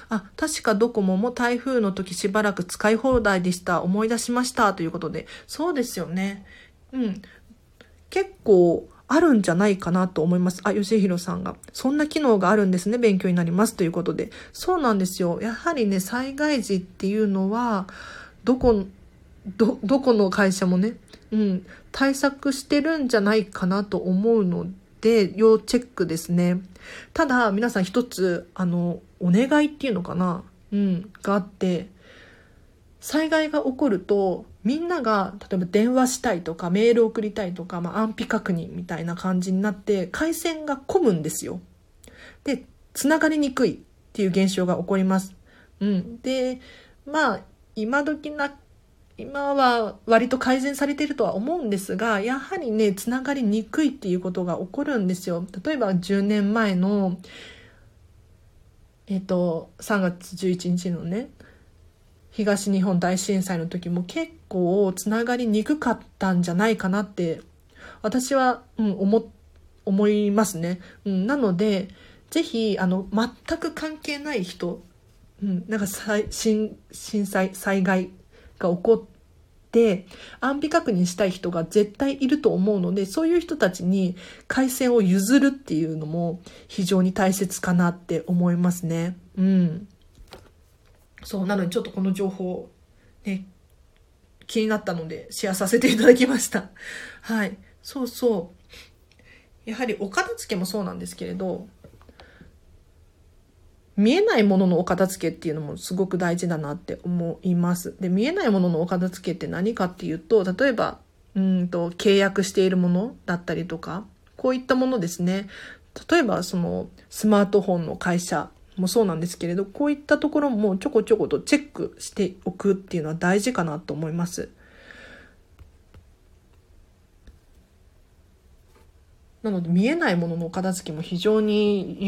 あ、確かドコモも台風の時しばらく使い放題でした。思い出しました。ということで。そうですよね。うん。結構、あるんじゃないかなと思います。あ、吉弘さんが。そんな機能があるんですね。勉強になります。ということで。そうなんですよ。やはりね、災害時っていうのは、どこ、ど、どこの会社もね、うん、対策してるんじゃないかなと思うので、要チェックですね。ただ、皆さん一つ、あの、お願いっていうのかなうん、があって、災害が起こるとみんなが例えば電話したいとかメール送りたいとか、まあ、安否確認みたいな感じになって回線が混むんですよ。でつながりにくいっていう現象が起こります。うん、でまあ今時な今は割と改善されてるとは思うんですがやはりねつながりにくいっていうことが起こるんですよ。例えば10年前のえっ、と3月11日のね東日本大震災の時も結構つながりにくかったんじゃないかなって私は、うん、思思いますね。うん、なのでぜひあの全く関係ない人、うん、なんか震震災災害が起こって安否確認したい人が絶対いると思うのでそういう人たちに回線を譲るっていうのも非常に大切かなって思いますね。うんそう、なのでちょっとこの情報、ね、気になったのでシェアさせていただきました。[laughs] はい。そうそう。やはりお片付けもそうなんですけれど、見えないもののお片付けっていうのもすごく大事だなって思います。で、見えないもののお片付けって何かっていうと、例えば、うんと、契約しているものだったりとか、こういったものですね。例えば、その、スマートフォンの会社もそうなんですけれど、こういったところもちょこちょことチェックしておくっていうのは大事かなと思います。なので見えないものの片付けも非常に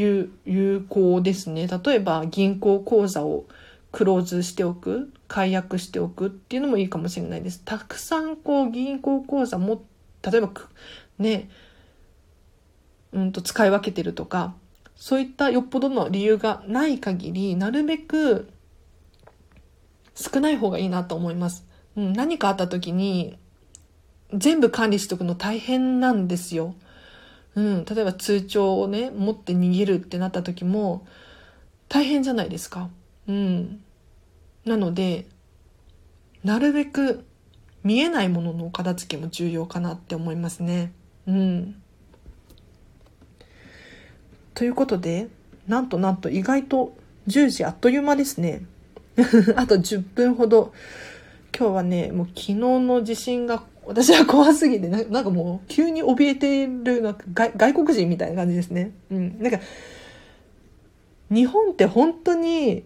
有効ですね。例えば銀行口座をクローズしておく、解約しておくっていうのもいいかもしれないです。たくさんこう銀行口座も、例えばね、うんと使い分けてるとか、そういったよっぽどの理由がない限り、なるべく少ない方がいいなと思います。うん、何かあった時に、全部管理しておくの大変なんですよ。うん、例えば通帳をね、持って逃げるってなった時も、大変じゃないですか。うん。なので、なるべく見えないものの片付けも重要かなって思いますね。うん。ということで、なんとなんと意外と10時あっという間ですね。[laughs] あと10分ほど。今日はね、もう昨日の地震が私は怖すぎてな、なんかもう急に怯えている、なんか外外国人みたいな感じですね。うん。なんか、日本って本当に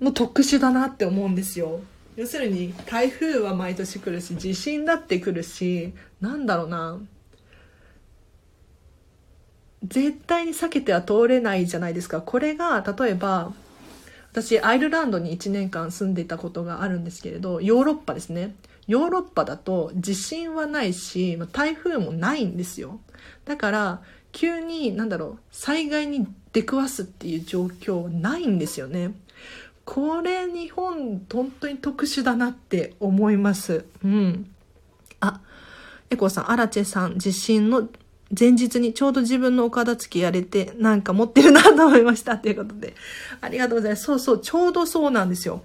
もう特殊だなって思うんですよ。要するに台風は毎年来るし、地震だって来るし、なんだろうな。絶対に避けては通れないじゃないですか。これが、例えば、私アイルランドに1年間住んでいたことがあるんですけれどヨーロッパですね。ヨーロッパだと地震はないし台風もないんですよ。だから急になんだろう災害に出くわすっていう状況ないんですよね。これ日本本当に特殊だなって思います。うん。あエコーさんアラチェさん地震の前日にちょうど自分のお片付けやれてなんか持ってるなと思いましたということで。ありがとうございます。そうそうちょうどそうなんですよ。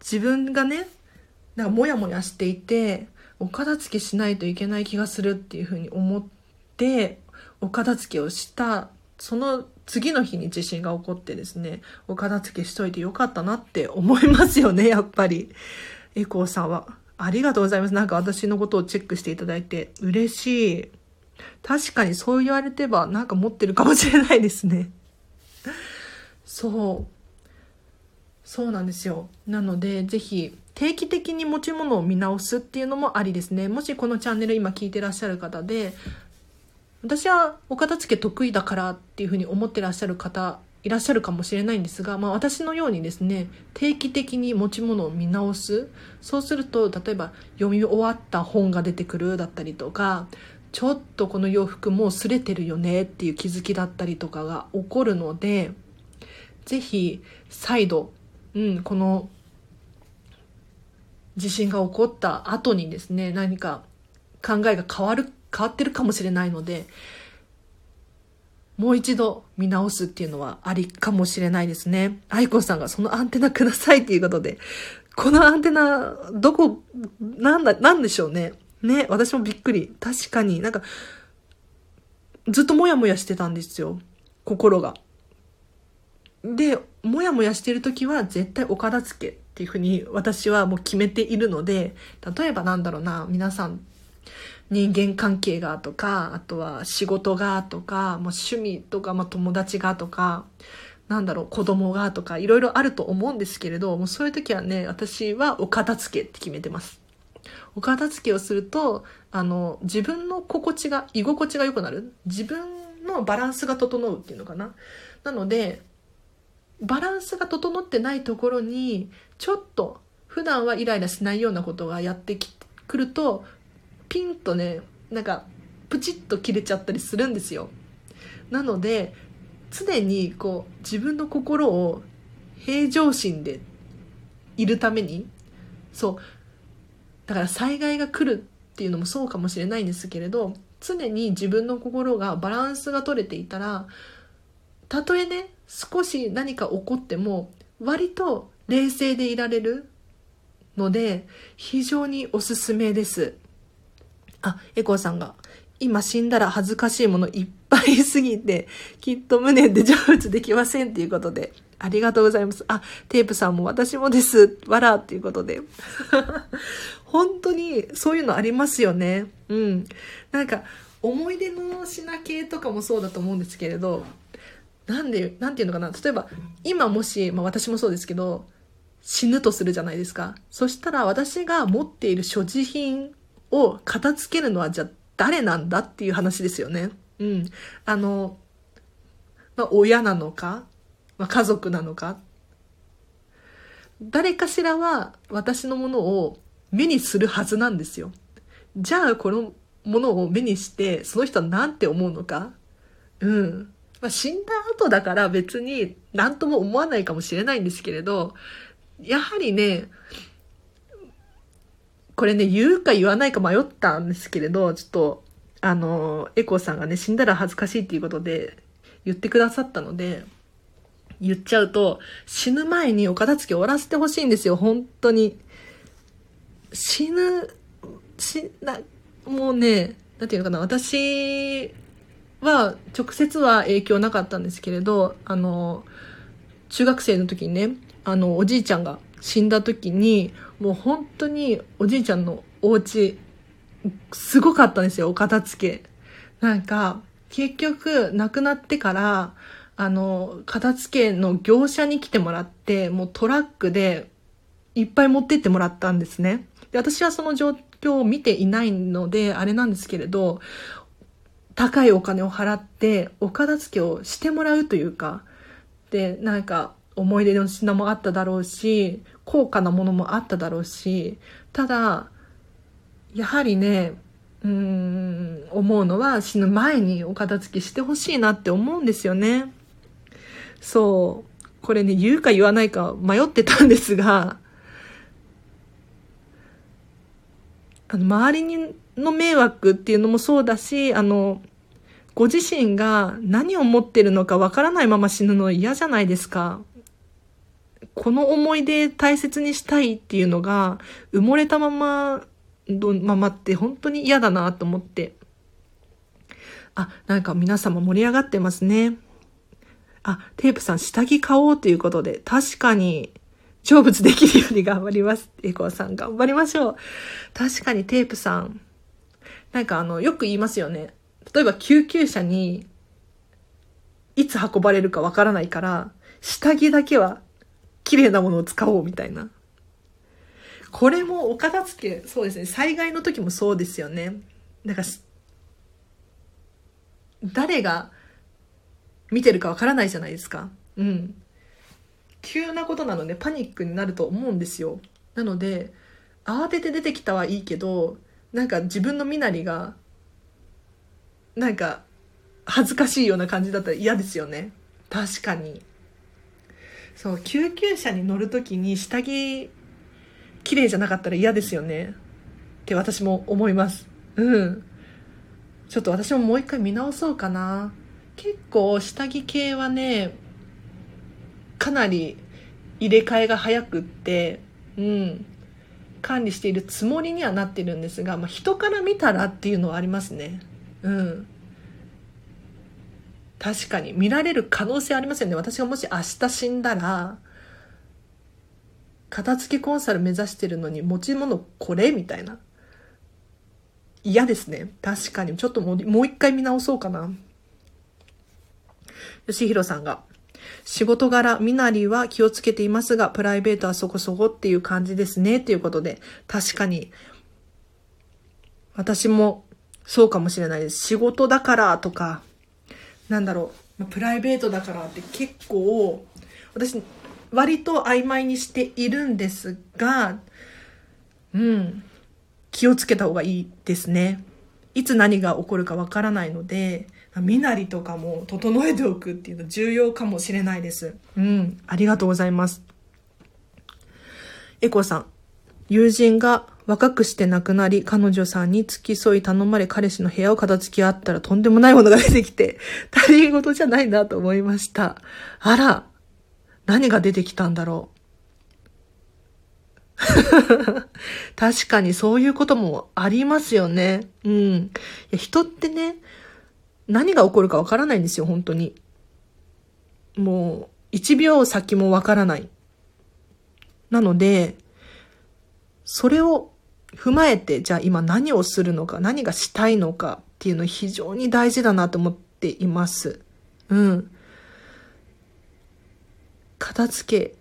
自分がねなんかモヤモヤしていてお片付けしないといけない気がするっていうふうに思ってお片付けをしたその次の日に地震が起こってですねお片付けしといてよかったなって思いますよね [laughs] やっぱり。エコーさんは。ありがとうございます。なんか私のことをチェックしていただいて嬉しい。確かにそう言われてばなんか持ってるかもしれないですね。そう。そうなんですよ。なのでぜひ定期的に持ち物を見直すっていうのもありですね。もしこのチャンネル今聞いてらっしゃる方で私はお片付け得意だからっていうふうに思ってらっしゃる方いらっしゃるかもしれないんですが、まあ、私のようにですね定期的に持ち物を見直す。そうすると例えば読み終わった本が出てくるだったりとかちょっとこの洋服もう擦れてるよねっていう気づきだったりとかが起こるのでぜひ再度、うん、この地震が起こった後にですね何か考えが変わる変わってるかもしれないので、もう一度見直すっていうのはありかもしれないですね。アイコンさんがそのアンテナくださいっていうことで、このアンテナ、どこ、なんだ、なんでしょうね。ね、私もびっくり。確かになんか、ずっともやもやしてたんですよ。心が。で、もやもやしてる時は絶対お片付けっていうふうに私はもう決めているので、例えばなんだろうな、皆さん人間関係がとか、あとは仕事がとか、もう趣味とか、まあ、友達がとか、なんだろう、子供がとか、いろいろあると思うんですけれど、もうそういう時はね、私はお片付けって決めてます。お片付けをすると、あの、自分の心地が、居心地が良くなる。自分のバランスが整うっていうのかな。なので、バランスが整ってないところに、ちょっと、普段はイライラしないようなことがやってくると、ピンとねなんかプチッと切れちゃったりするんですよなので常にこう自分の心を平常心でいるためにそうだから災害が来るっていうのもそうかもしれないんですけれど常に自分の心がバランスが取れていたらたとえね少し何か起こっても割と冷静でいられるので非常におすすめです。あ、エコーさんが、今死んだら恥ずかしいものいっぱいすぎて、きっと無念で成仏できませんっていうことで、ありがとうございます。あ、テープさんも私もです。わらっていうことで。本当にそういうのありますよね。うん。なんか、思い出の品系とかもそうだと思うんですけれど、なんで、なんていうのかな。例えば、今もし、まあ私もそうですけど、死ぬとするじゃないですか。そしたら私が持っている所持品を片付けるのはじゃあ誰なんだっていう話ですよね。うん。あの、まあ、親なのか、まあ、家族なのか。誰かしらは私のものを目にするはずなんですよ。じゃあこのものを目にしてその人は何て思うのか？うん。まあ、死んだ後だから別に何とも思わないかもしれないんですけれど、やはりね、これね、言うか言わないか迷ったんですけれど、ちょっと、あの、エコーさんがね、死んだら恥ずかしいっていうことで言ってくださったので、言っちゃうと、死ぬ前にお片付け終わらせてほしいんですよ、本当に。死ぬ、死な、もうね、なんていうのかな、私は直接は影響なかったんですけれど、あの、中学生の時にね、あの、おじいちゃんが死んだ時に、もう本当におじいちゃんのお家、すごかったんですよ、お片付け。なんか、結局、亡くなってから、あの、片付けの業者に来てもらって、もうトラックでいっぱい持ってってもらったんですね。で私はその状況を見ていないので、あれなんですけれど、高いお金を払って、お片付けをしてもらうというか、で、なんか、思い出の品もあっただろうし高価なものもあっただろうしただやはりねうん思うのは死ぬ前にお片付けしてほしいなって思うんですよね。そう。これね言うか言わないか迷ってたんですがあの周りにの迷惑っていうのもそうだしあのご自身が何を持ってるのかわからないまま死ぬの嫌じゃないですか。この思い出大切にしたいっていうのが埋もれたままのままって本当に嫌だなと思って。あ、なんか皆様盛り上がってますね。あ、テープさん下着買おうということで、確かに成仏できるように頑張ります。エコーさん頑張りましょう。確かにテープさん。なんかあの、よく言いますよね。例えば救急車にいつ運ばれるかわからないから、下着だけは綺麗なものを使おうみたいな。これもお片付け、そうですね。災害の時もそうですよね。だか、誰が見てるかわからないじゃないですか。うん。急なことなのでパニックになると思うんですよ。なので、慌てて出てきたはいいけど、なんか自分の身なりがなんか恥ずかしいような感じだったら嫌ですよね。確かに。そう救急車に乗る時に下着綺麗じゃなかったら嫌ですよね。って私も思います。うん。ちょっと私ももう一回見直そうかな。結構下着系はねかなり入れ替えが早くってうん。管理しているつもりにはなってるんですが、まあ、人から見たらっていうのはありますね。うん。確かに。見られる可能性ありますよね。私がもし明日死んだら片付けコンサル目指してるのに持ち物これみたいな。嫌ですね。確かに。ちょっともう一回見直そうかな。吉弘さんが仕事柄、身なりは気をつけていますが、プライベートはそこそこっていう感じですね。ということで、確かに、私もそうかもしれないです。仕事だからとか、なんだろう、プライベートだからって結構、私、割と曖昧にしているんですが、うん、気をつけた方がいいですね。いつ何が起こるかわからないので、身なりとかも整えておくっていうの重要かもしれないです。うん、ありがとうございます。エコさん、友人が若くして亡くなり、彼女さんに付き添い頼まれ彼氏の部屋を片付け合ったらとんでもないものが出てきて、[laughs] 他人事じゃないなと思いました。あら、何が出てきたんだろう。[laughs] 確かにそういうこともありますよね。うん。人ってね、何が起こるかわからないんですよ、本当に。もう、一秒先もわからない。なので、それを踏まえて、じゃあ今何をするのか、何がしたいのかっていうの非常に大事だなと思っています。うん。片付け、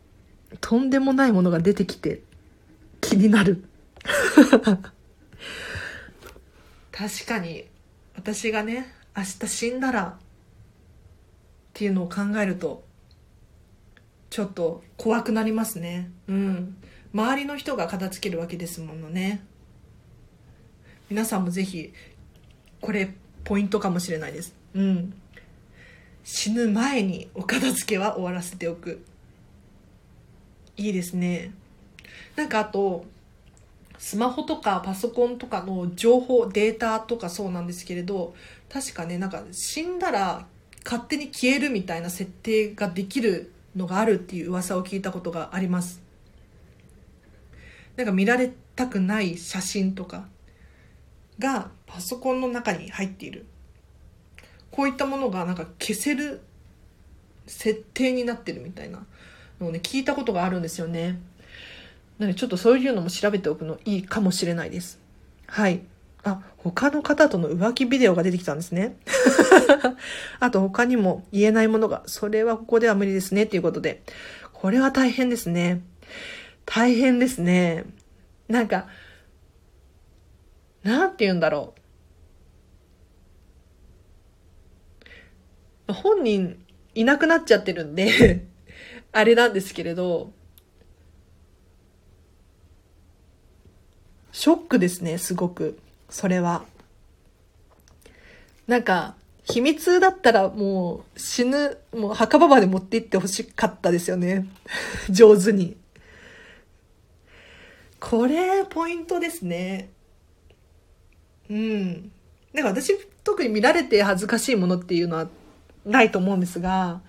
とんでもないものが出てきて気になる。確かに、私がね、明日死んだらっていうのを考えると、ちょっと怖くなりますね。うん。周りの人が片付けるわけですものね。皆さんもぜひこれポイントかもしれないです。うん。死ぬ前にお片付けは終わらせておく。いいですね。なんかあとスマホとかパソコンとかの情報データとかそうなんですけれど確かねなんか死んだら勝手に消えるみたいな設定ができるのがあるっていう噂を聞いたことがあります。なんか見られたくない写真とかがパソコンの中に入っている。こういったものがなんか消せる設定になってるみたいなのをね聞いたことがあるんですよね。なのでちょっとそういうのも調べておくのいいかもしれないです。はい。あ他の方との浮気ビデオが出てきたんですね [laughs] あと他にも言えないものがそれはここでは無理ですねということでこれは大変ですね大変ですね。なんか、なんて言うんだろう。本人いなくなっちゃってるんで [laughs] あれなんですけれど、ショックですね、すごく。それは。なんか、秘密だったらもう死ぬ、もう墓場まで持って行ってほしかったですよね。[laughs] 上手に。これ、ポイントですね。うん。なんか私、特に見られて恥ずかしいものっていうのはないと思うんですが、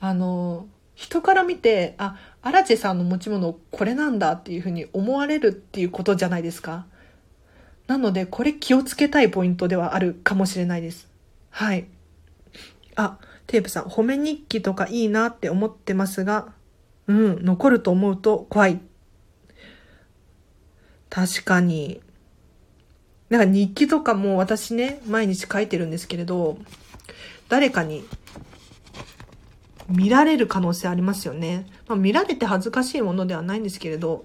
あの、人から見て、あ、アラチェさんの持ち物これなんだっていうふうに思われるっていうことじゃないですか。なので、これ気をつけたいポイントではあるかもしれないです。はい。あ、テープさん、褒め日記とかいいなって思ってますが、うん、残ると思うと怖い。確かに。なんか日記とかも私ね、毎日書いてるんですけれど、誰かに見られる可能性ありますよね。まあ、見られて恥ずかしいものではないんですけれど、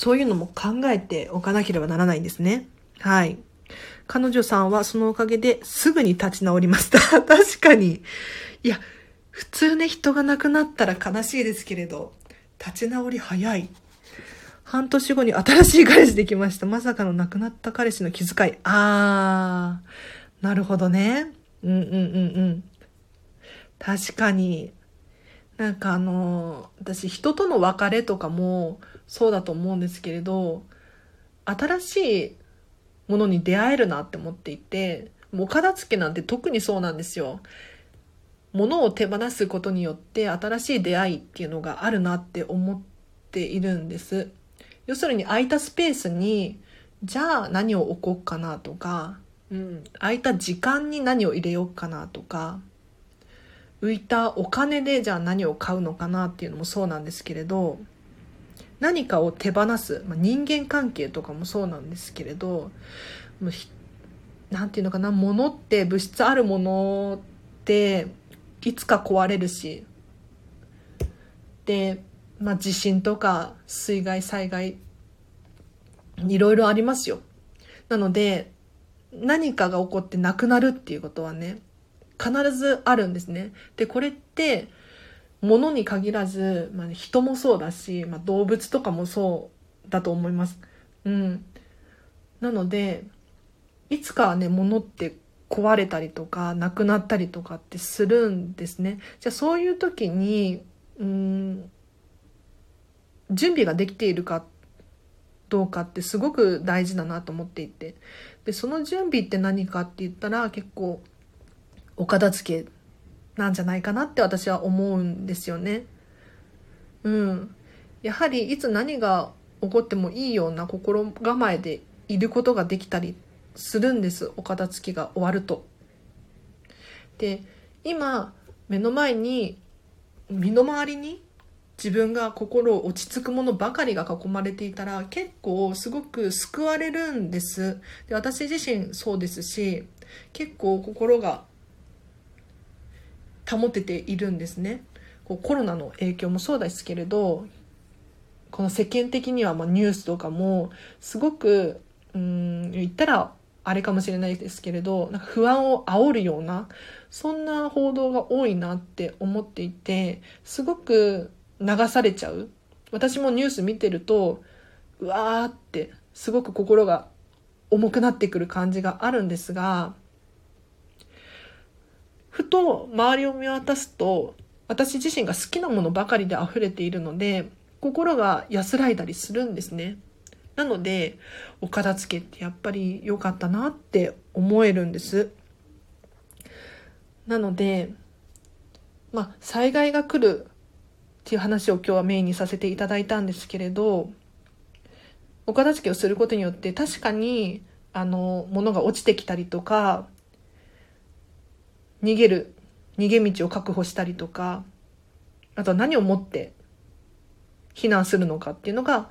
そういうのも考えておかなければならないんですね。はい。彼女さんはそのおかげですぐに立ち直りました。[laughs] 確かに。いや、普通ね、人が亡くなったら悲しいですけれど、立ち直り早い。半年後に新しい彼氏できました。まさかの亡くなった彼氏の気遣い。あー、なるほどね。うんうんうんうん。確かに。なんかあの、私人との別れとかもそうだと思うんですけれど、新しいものに出会えるなって思っていて、もう片付けなんて特にそうなんですよ。物を手放すことによって新しい出会いっていうのがあるなって思っているんです。要するに空いたスペースに、じゃあ何を置こうかなとか、うん、空いた時間に何を入れようかなとか、浮いたお金でじゃあ何を買うのかなっていうのもそうなんですけれど、何かを手放す、まあ、人間関係とかもそうなんですけれど何て言うのかな物って物質あるものっていつか壊れるしで、まあ、地震とか水害災害いろいろありますよ。なので何かが起こってなくなるっていうことはね必ずあるんですね。でこれって物に限らず、まあ、人もそうだし、まあ、動物とかもそうだと思います。うん。なので、いつかはね、物って壊れたりとか、なくなったりとかってするんですね。じゃあそういう時に、うん、準備ができているかどうかってすごく大事だなと思っていて。で、その準備って何かって言ったら結構、お片付けなんじゃないかなって私は思うんですよね。うん。やはりいつ何が起こってもいいような心構えでいることができたりするんです。お片付きが終わると。で、今、目の前に、身の回りに自分が心を落ち着くものばかりが囲まれていたら結構すごく救われるんです。で私自身そうですし結構心が保てているんですね。こうコロナの影響もそうですけれどこの世間的にはまニュースとかもすごくうん言ったらあれかもしれないですけれどなんか不安を煽るようなそんな報道が多いなって思っていてすごく流されちゃう私もニュース見てるとうわーってすごく心が重くなってくる感じがあるんですがふと周りを見渡すと私自身が好きなものばかりで溢れているので心が安らいだりするんですね。なのでお片付けってやっぱり良かったなって思えるんです。なのでまあ災害が来るっていう話を今日はメインにさせていただいたんですけれどお片付けをすることによって確かにあの物が落ちてきたりとか逃げる逃げ道を確保したりとかあとは何をもって避難するのかっていうのが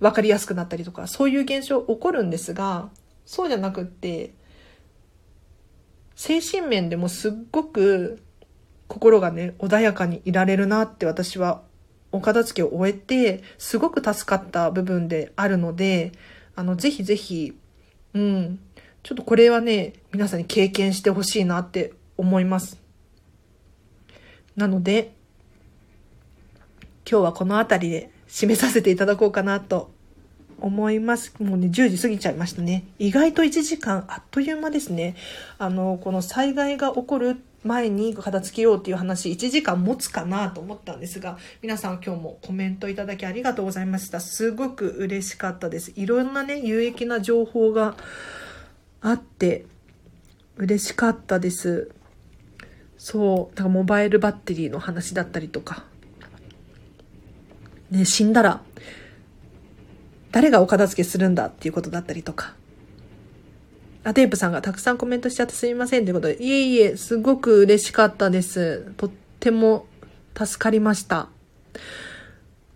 分かりやすくなったりとかそういう現象起こるんですがそうじゃなくって精神面でもすっごく心がね穏やかにいられるなって私はお片付けを終えてすごく助かった部分であるのであのぜひぜひうんちょっとこれはね、皆さんに経験してほしいなって思います。なので、今日はこの辺りで締めさせていただこうかなと思います。もうね、10時過ぎちゃいましたね。意外と1時間あっという間ですね。あの、この災害が起こる前に片付けようっていう話1時間持つかなと思ったんですが皆さん今日もコメントいただきありがとうございましたすごく嬉しかったですいろんなね有益な情報があって嬉しかったですそうだからモバイルバッテリーの話だったりとかね死んだら誰がお片付けするんだっていうことだったりとかあ、テープさんがたくさんコメントしちゃってすみませんということで、いえいえ、すごく嬉しかったです。とっても助かりました。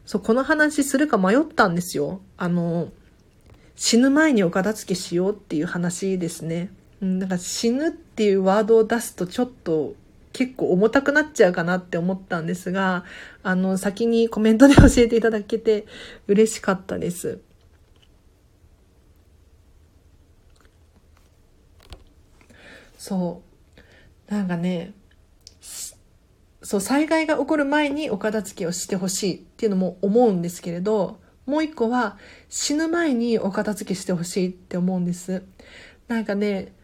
そう、この話するか迷ったんですよ。あの、死ぬ前にお片付けしようっていう話ですね。うん、なんか死ぬっていうワードを出すとちょっと結構重たくなっちゃうかなって思ったんですが、あの、先にコメントで教えていただけて嬉しかったです。そうなんかねそう災害が起こる前にお片付けをしてほしいっていうのも思うんですけれどもう一個は死ぬ前にお片付けしてほしいって思うんです。なんかね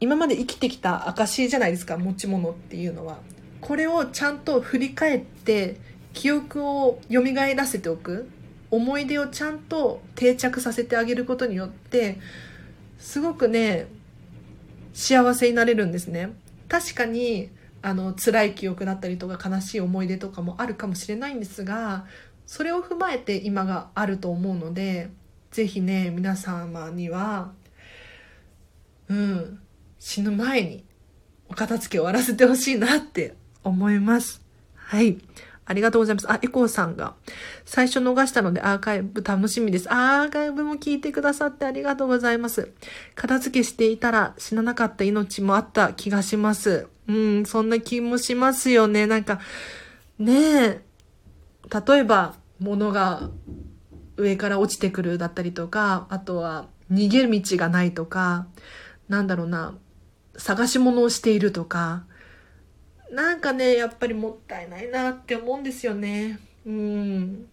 今まで生きてきた証じゃないですか持ち物っていうのは。これをちゃんと振り返って記憶を蘇らせておく。思い出をちゃんと定着させてあげることによってすごくね幸せになれるんですね。確かにあの辛い記憶だったりとか悲しい思い出とかもあるかもしれないんですがそれを踏まえて今があると思うので是非ね皆様にはうん死ぬ前にお片付け終わらせてほしいなって思います。はい。ありがとうございます。あ、エコーさんが、最初逃したのでアーカイブ楽しみです。アーカイブも聞いてくださってありがとうございます。片付けしていたら死ななかった命もあった気がします。うん、そんな気もしますよね。なんか、ねえ、例えば、物が上から落ちてくるだったりとか、あとは逃げる道がないとか、なんだろうな、探し物をしているとか、なんかね、やっぱりもったいないなって思うんですよね。うん。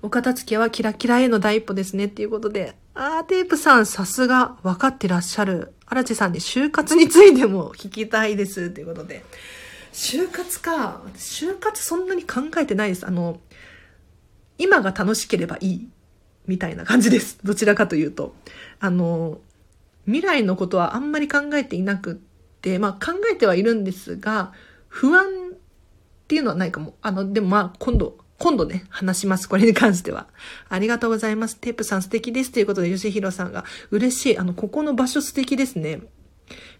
お片付けはキラキラへの第一歩ですねっていうことで。あー、テープさん、さすが分かってらっしゃる。荒地さんに就活についても聞きたいですということで。就活か。就活そんなに考えてないです。あの、今が楽しければいい。みたいな感じです。[laughs] どちらかというと。あの、未来のことはあんまり考えていなくって、まあ考えてはいるんですが、不安っていうのはないかも。あの、でもまあ今度、今度ね、話します。これに関しては。ありがとうございます。テープさん素敵です。ということで、吉弘さんが、嬉しい。あの、ここの場所素敵ですね。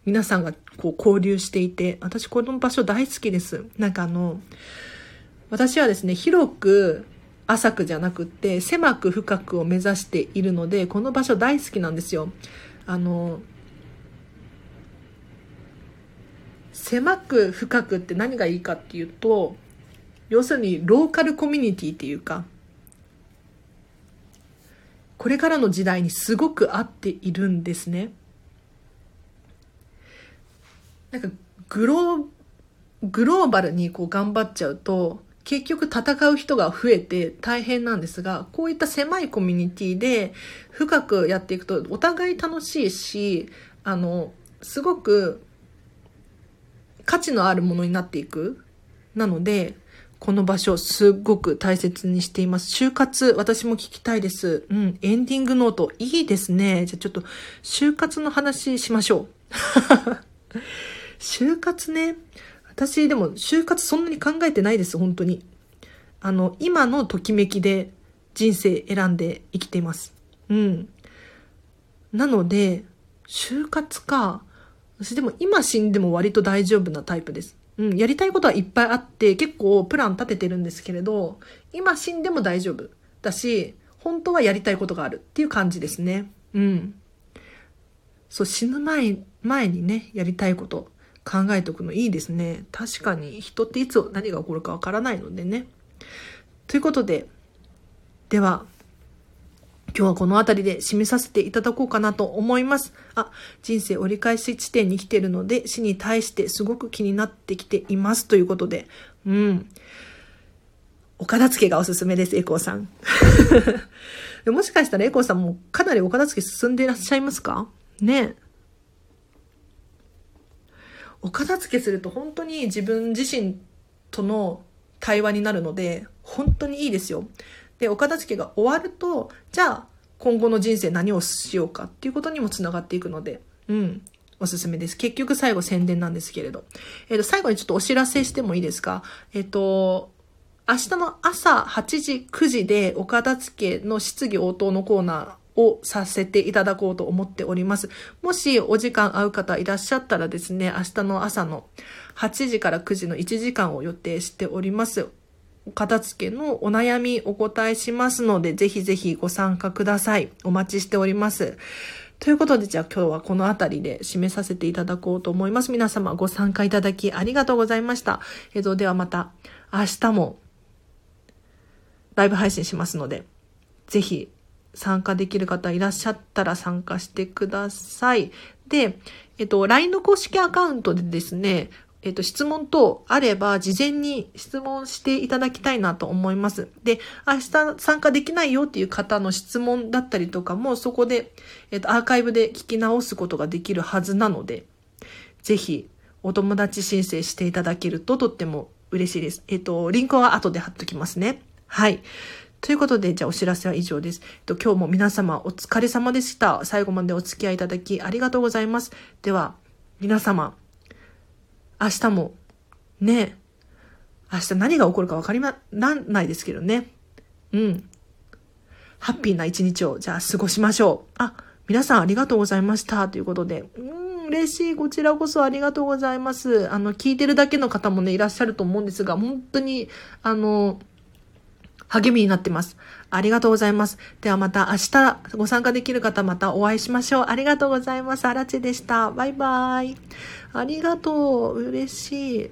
皆さんがこう交流していて、私この場所大好きです。なんかあの、私はですね、広く浅くじゃなくって、狭く深くを目指しているので、この場所大好きなんですよ。あの、狭く深くって何がいいかっていうと要するにローカルコミュニティっていうかこれからの時代にすごく合っているんですね。なんかグログローバルにこう頑張っちゃうと結局戦う人が増えて大変なんですがこういった狭いコミュニティで深くやっていくとお互い楽しいしあのすごく価値のあるものになっていく。なので、この場所すっごく大切にしています。就活、私も聞きたいです。うん、エンディングノート、いいですね。じゃあちょっと、就活の話しましょう。[laughs] 就活ね。私、でも、就活そんなに考えてないです、本当に。あの、今のときめきで人生選んで生きています。うん。なので、就活か。私でも今死んでも割と大丈夫なタイプです。うん、やりたいことはいっぱいあって結構プラン立ててるんですけれど、今死んでも大丈夫だし、本当はやりたいことがあるっていう感じですね。うん。そう、死ぬ前、前にね、やりたいこと考えておくのいいですね。確かに人っていつ何が起こるかわからないのでね。ということで、では、今日はこの辺りで締めさせていただこうかなと思います。あ、人生折り返し地点に来てるので、死に対してすごく気になってきていますということで、うん。お片付けがおすすめです、エコーさん。[laughs] もしかしたらエコーさんもかなりお片付け進んでいらっしゃいますか？ねお片付けすると本当に自分自身との対話になるので、本当にいいですよ。で、お片付けが終わると、じゃあ、今後の人生何をしようかっていうことにもつながっていくので、うん。おすすめです。結局最後宣伝なんですけれど。えっ、ー、と、最後にちょっとお知らせしてもいいですか？えっ、ー、と、明日の朝8時、9時でお片付けの質疑応答のコーナーをさせていただこうと思っております。もしお時間合う方いらっしゃったらですね、明日の朝の8時から9時の1時間を予定しております。片付けのお悩みお答えしますので、ぜひぜひご参加ください。お待ちしております。ということで、じゃあ今日はこの辺りで締めさせていただこうと思います。皆様ご参加いただきありがとうございました。えっと、ではまた明日もライブ配信しますので、ぜひ参加できる方いらっしゃったら参加してください。で、えっと、LINE の公式アカウントでですね、えっと、質問等あれば、事前に質問していただきたいなと思います。で、明日参加できないよっていう方の質問だったりとかも、そこで、えっと、アーカイブで聞き直すことができるはずなので、ぜひ、お友達申請していただけるととっても嬉しいです。えっと、リンクは後で貼っときますね。はい。ということで、じゃあお知らせは以上です。えっと、今日も皆様お疲れ様でした。最後までお付き合いいただきありがとうございます。では、皆様、明日も、ね、明日何が起こるか分かりま、なんないですけどね。うん。ハッピーな一日を、じゃあ過ごしましょう。あ、皆さんありがとうございました。ということで。うん、嬉しい。こちらこそありがとうございます。あの、聞いてるだけの方もね、いらっしゃると思うんですが、本当に、あの、励みになってます。ありがとうございます。ではまた明日ご参加できる方またお会いしましょう。ありがとうございます。あらちでした。バイバイ。ありがとう。嬉しい。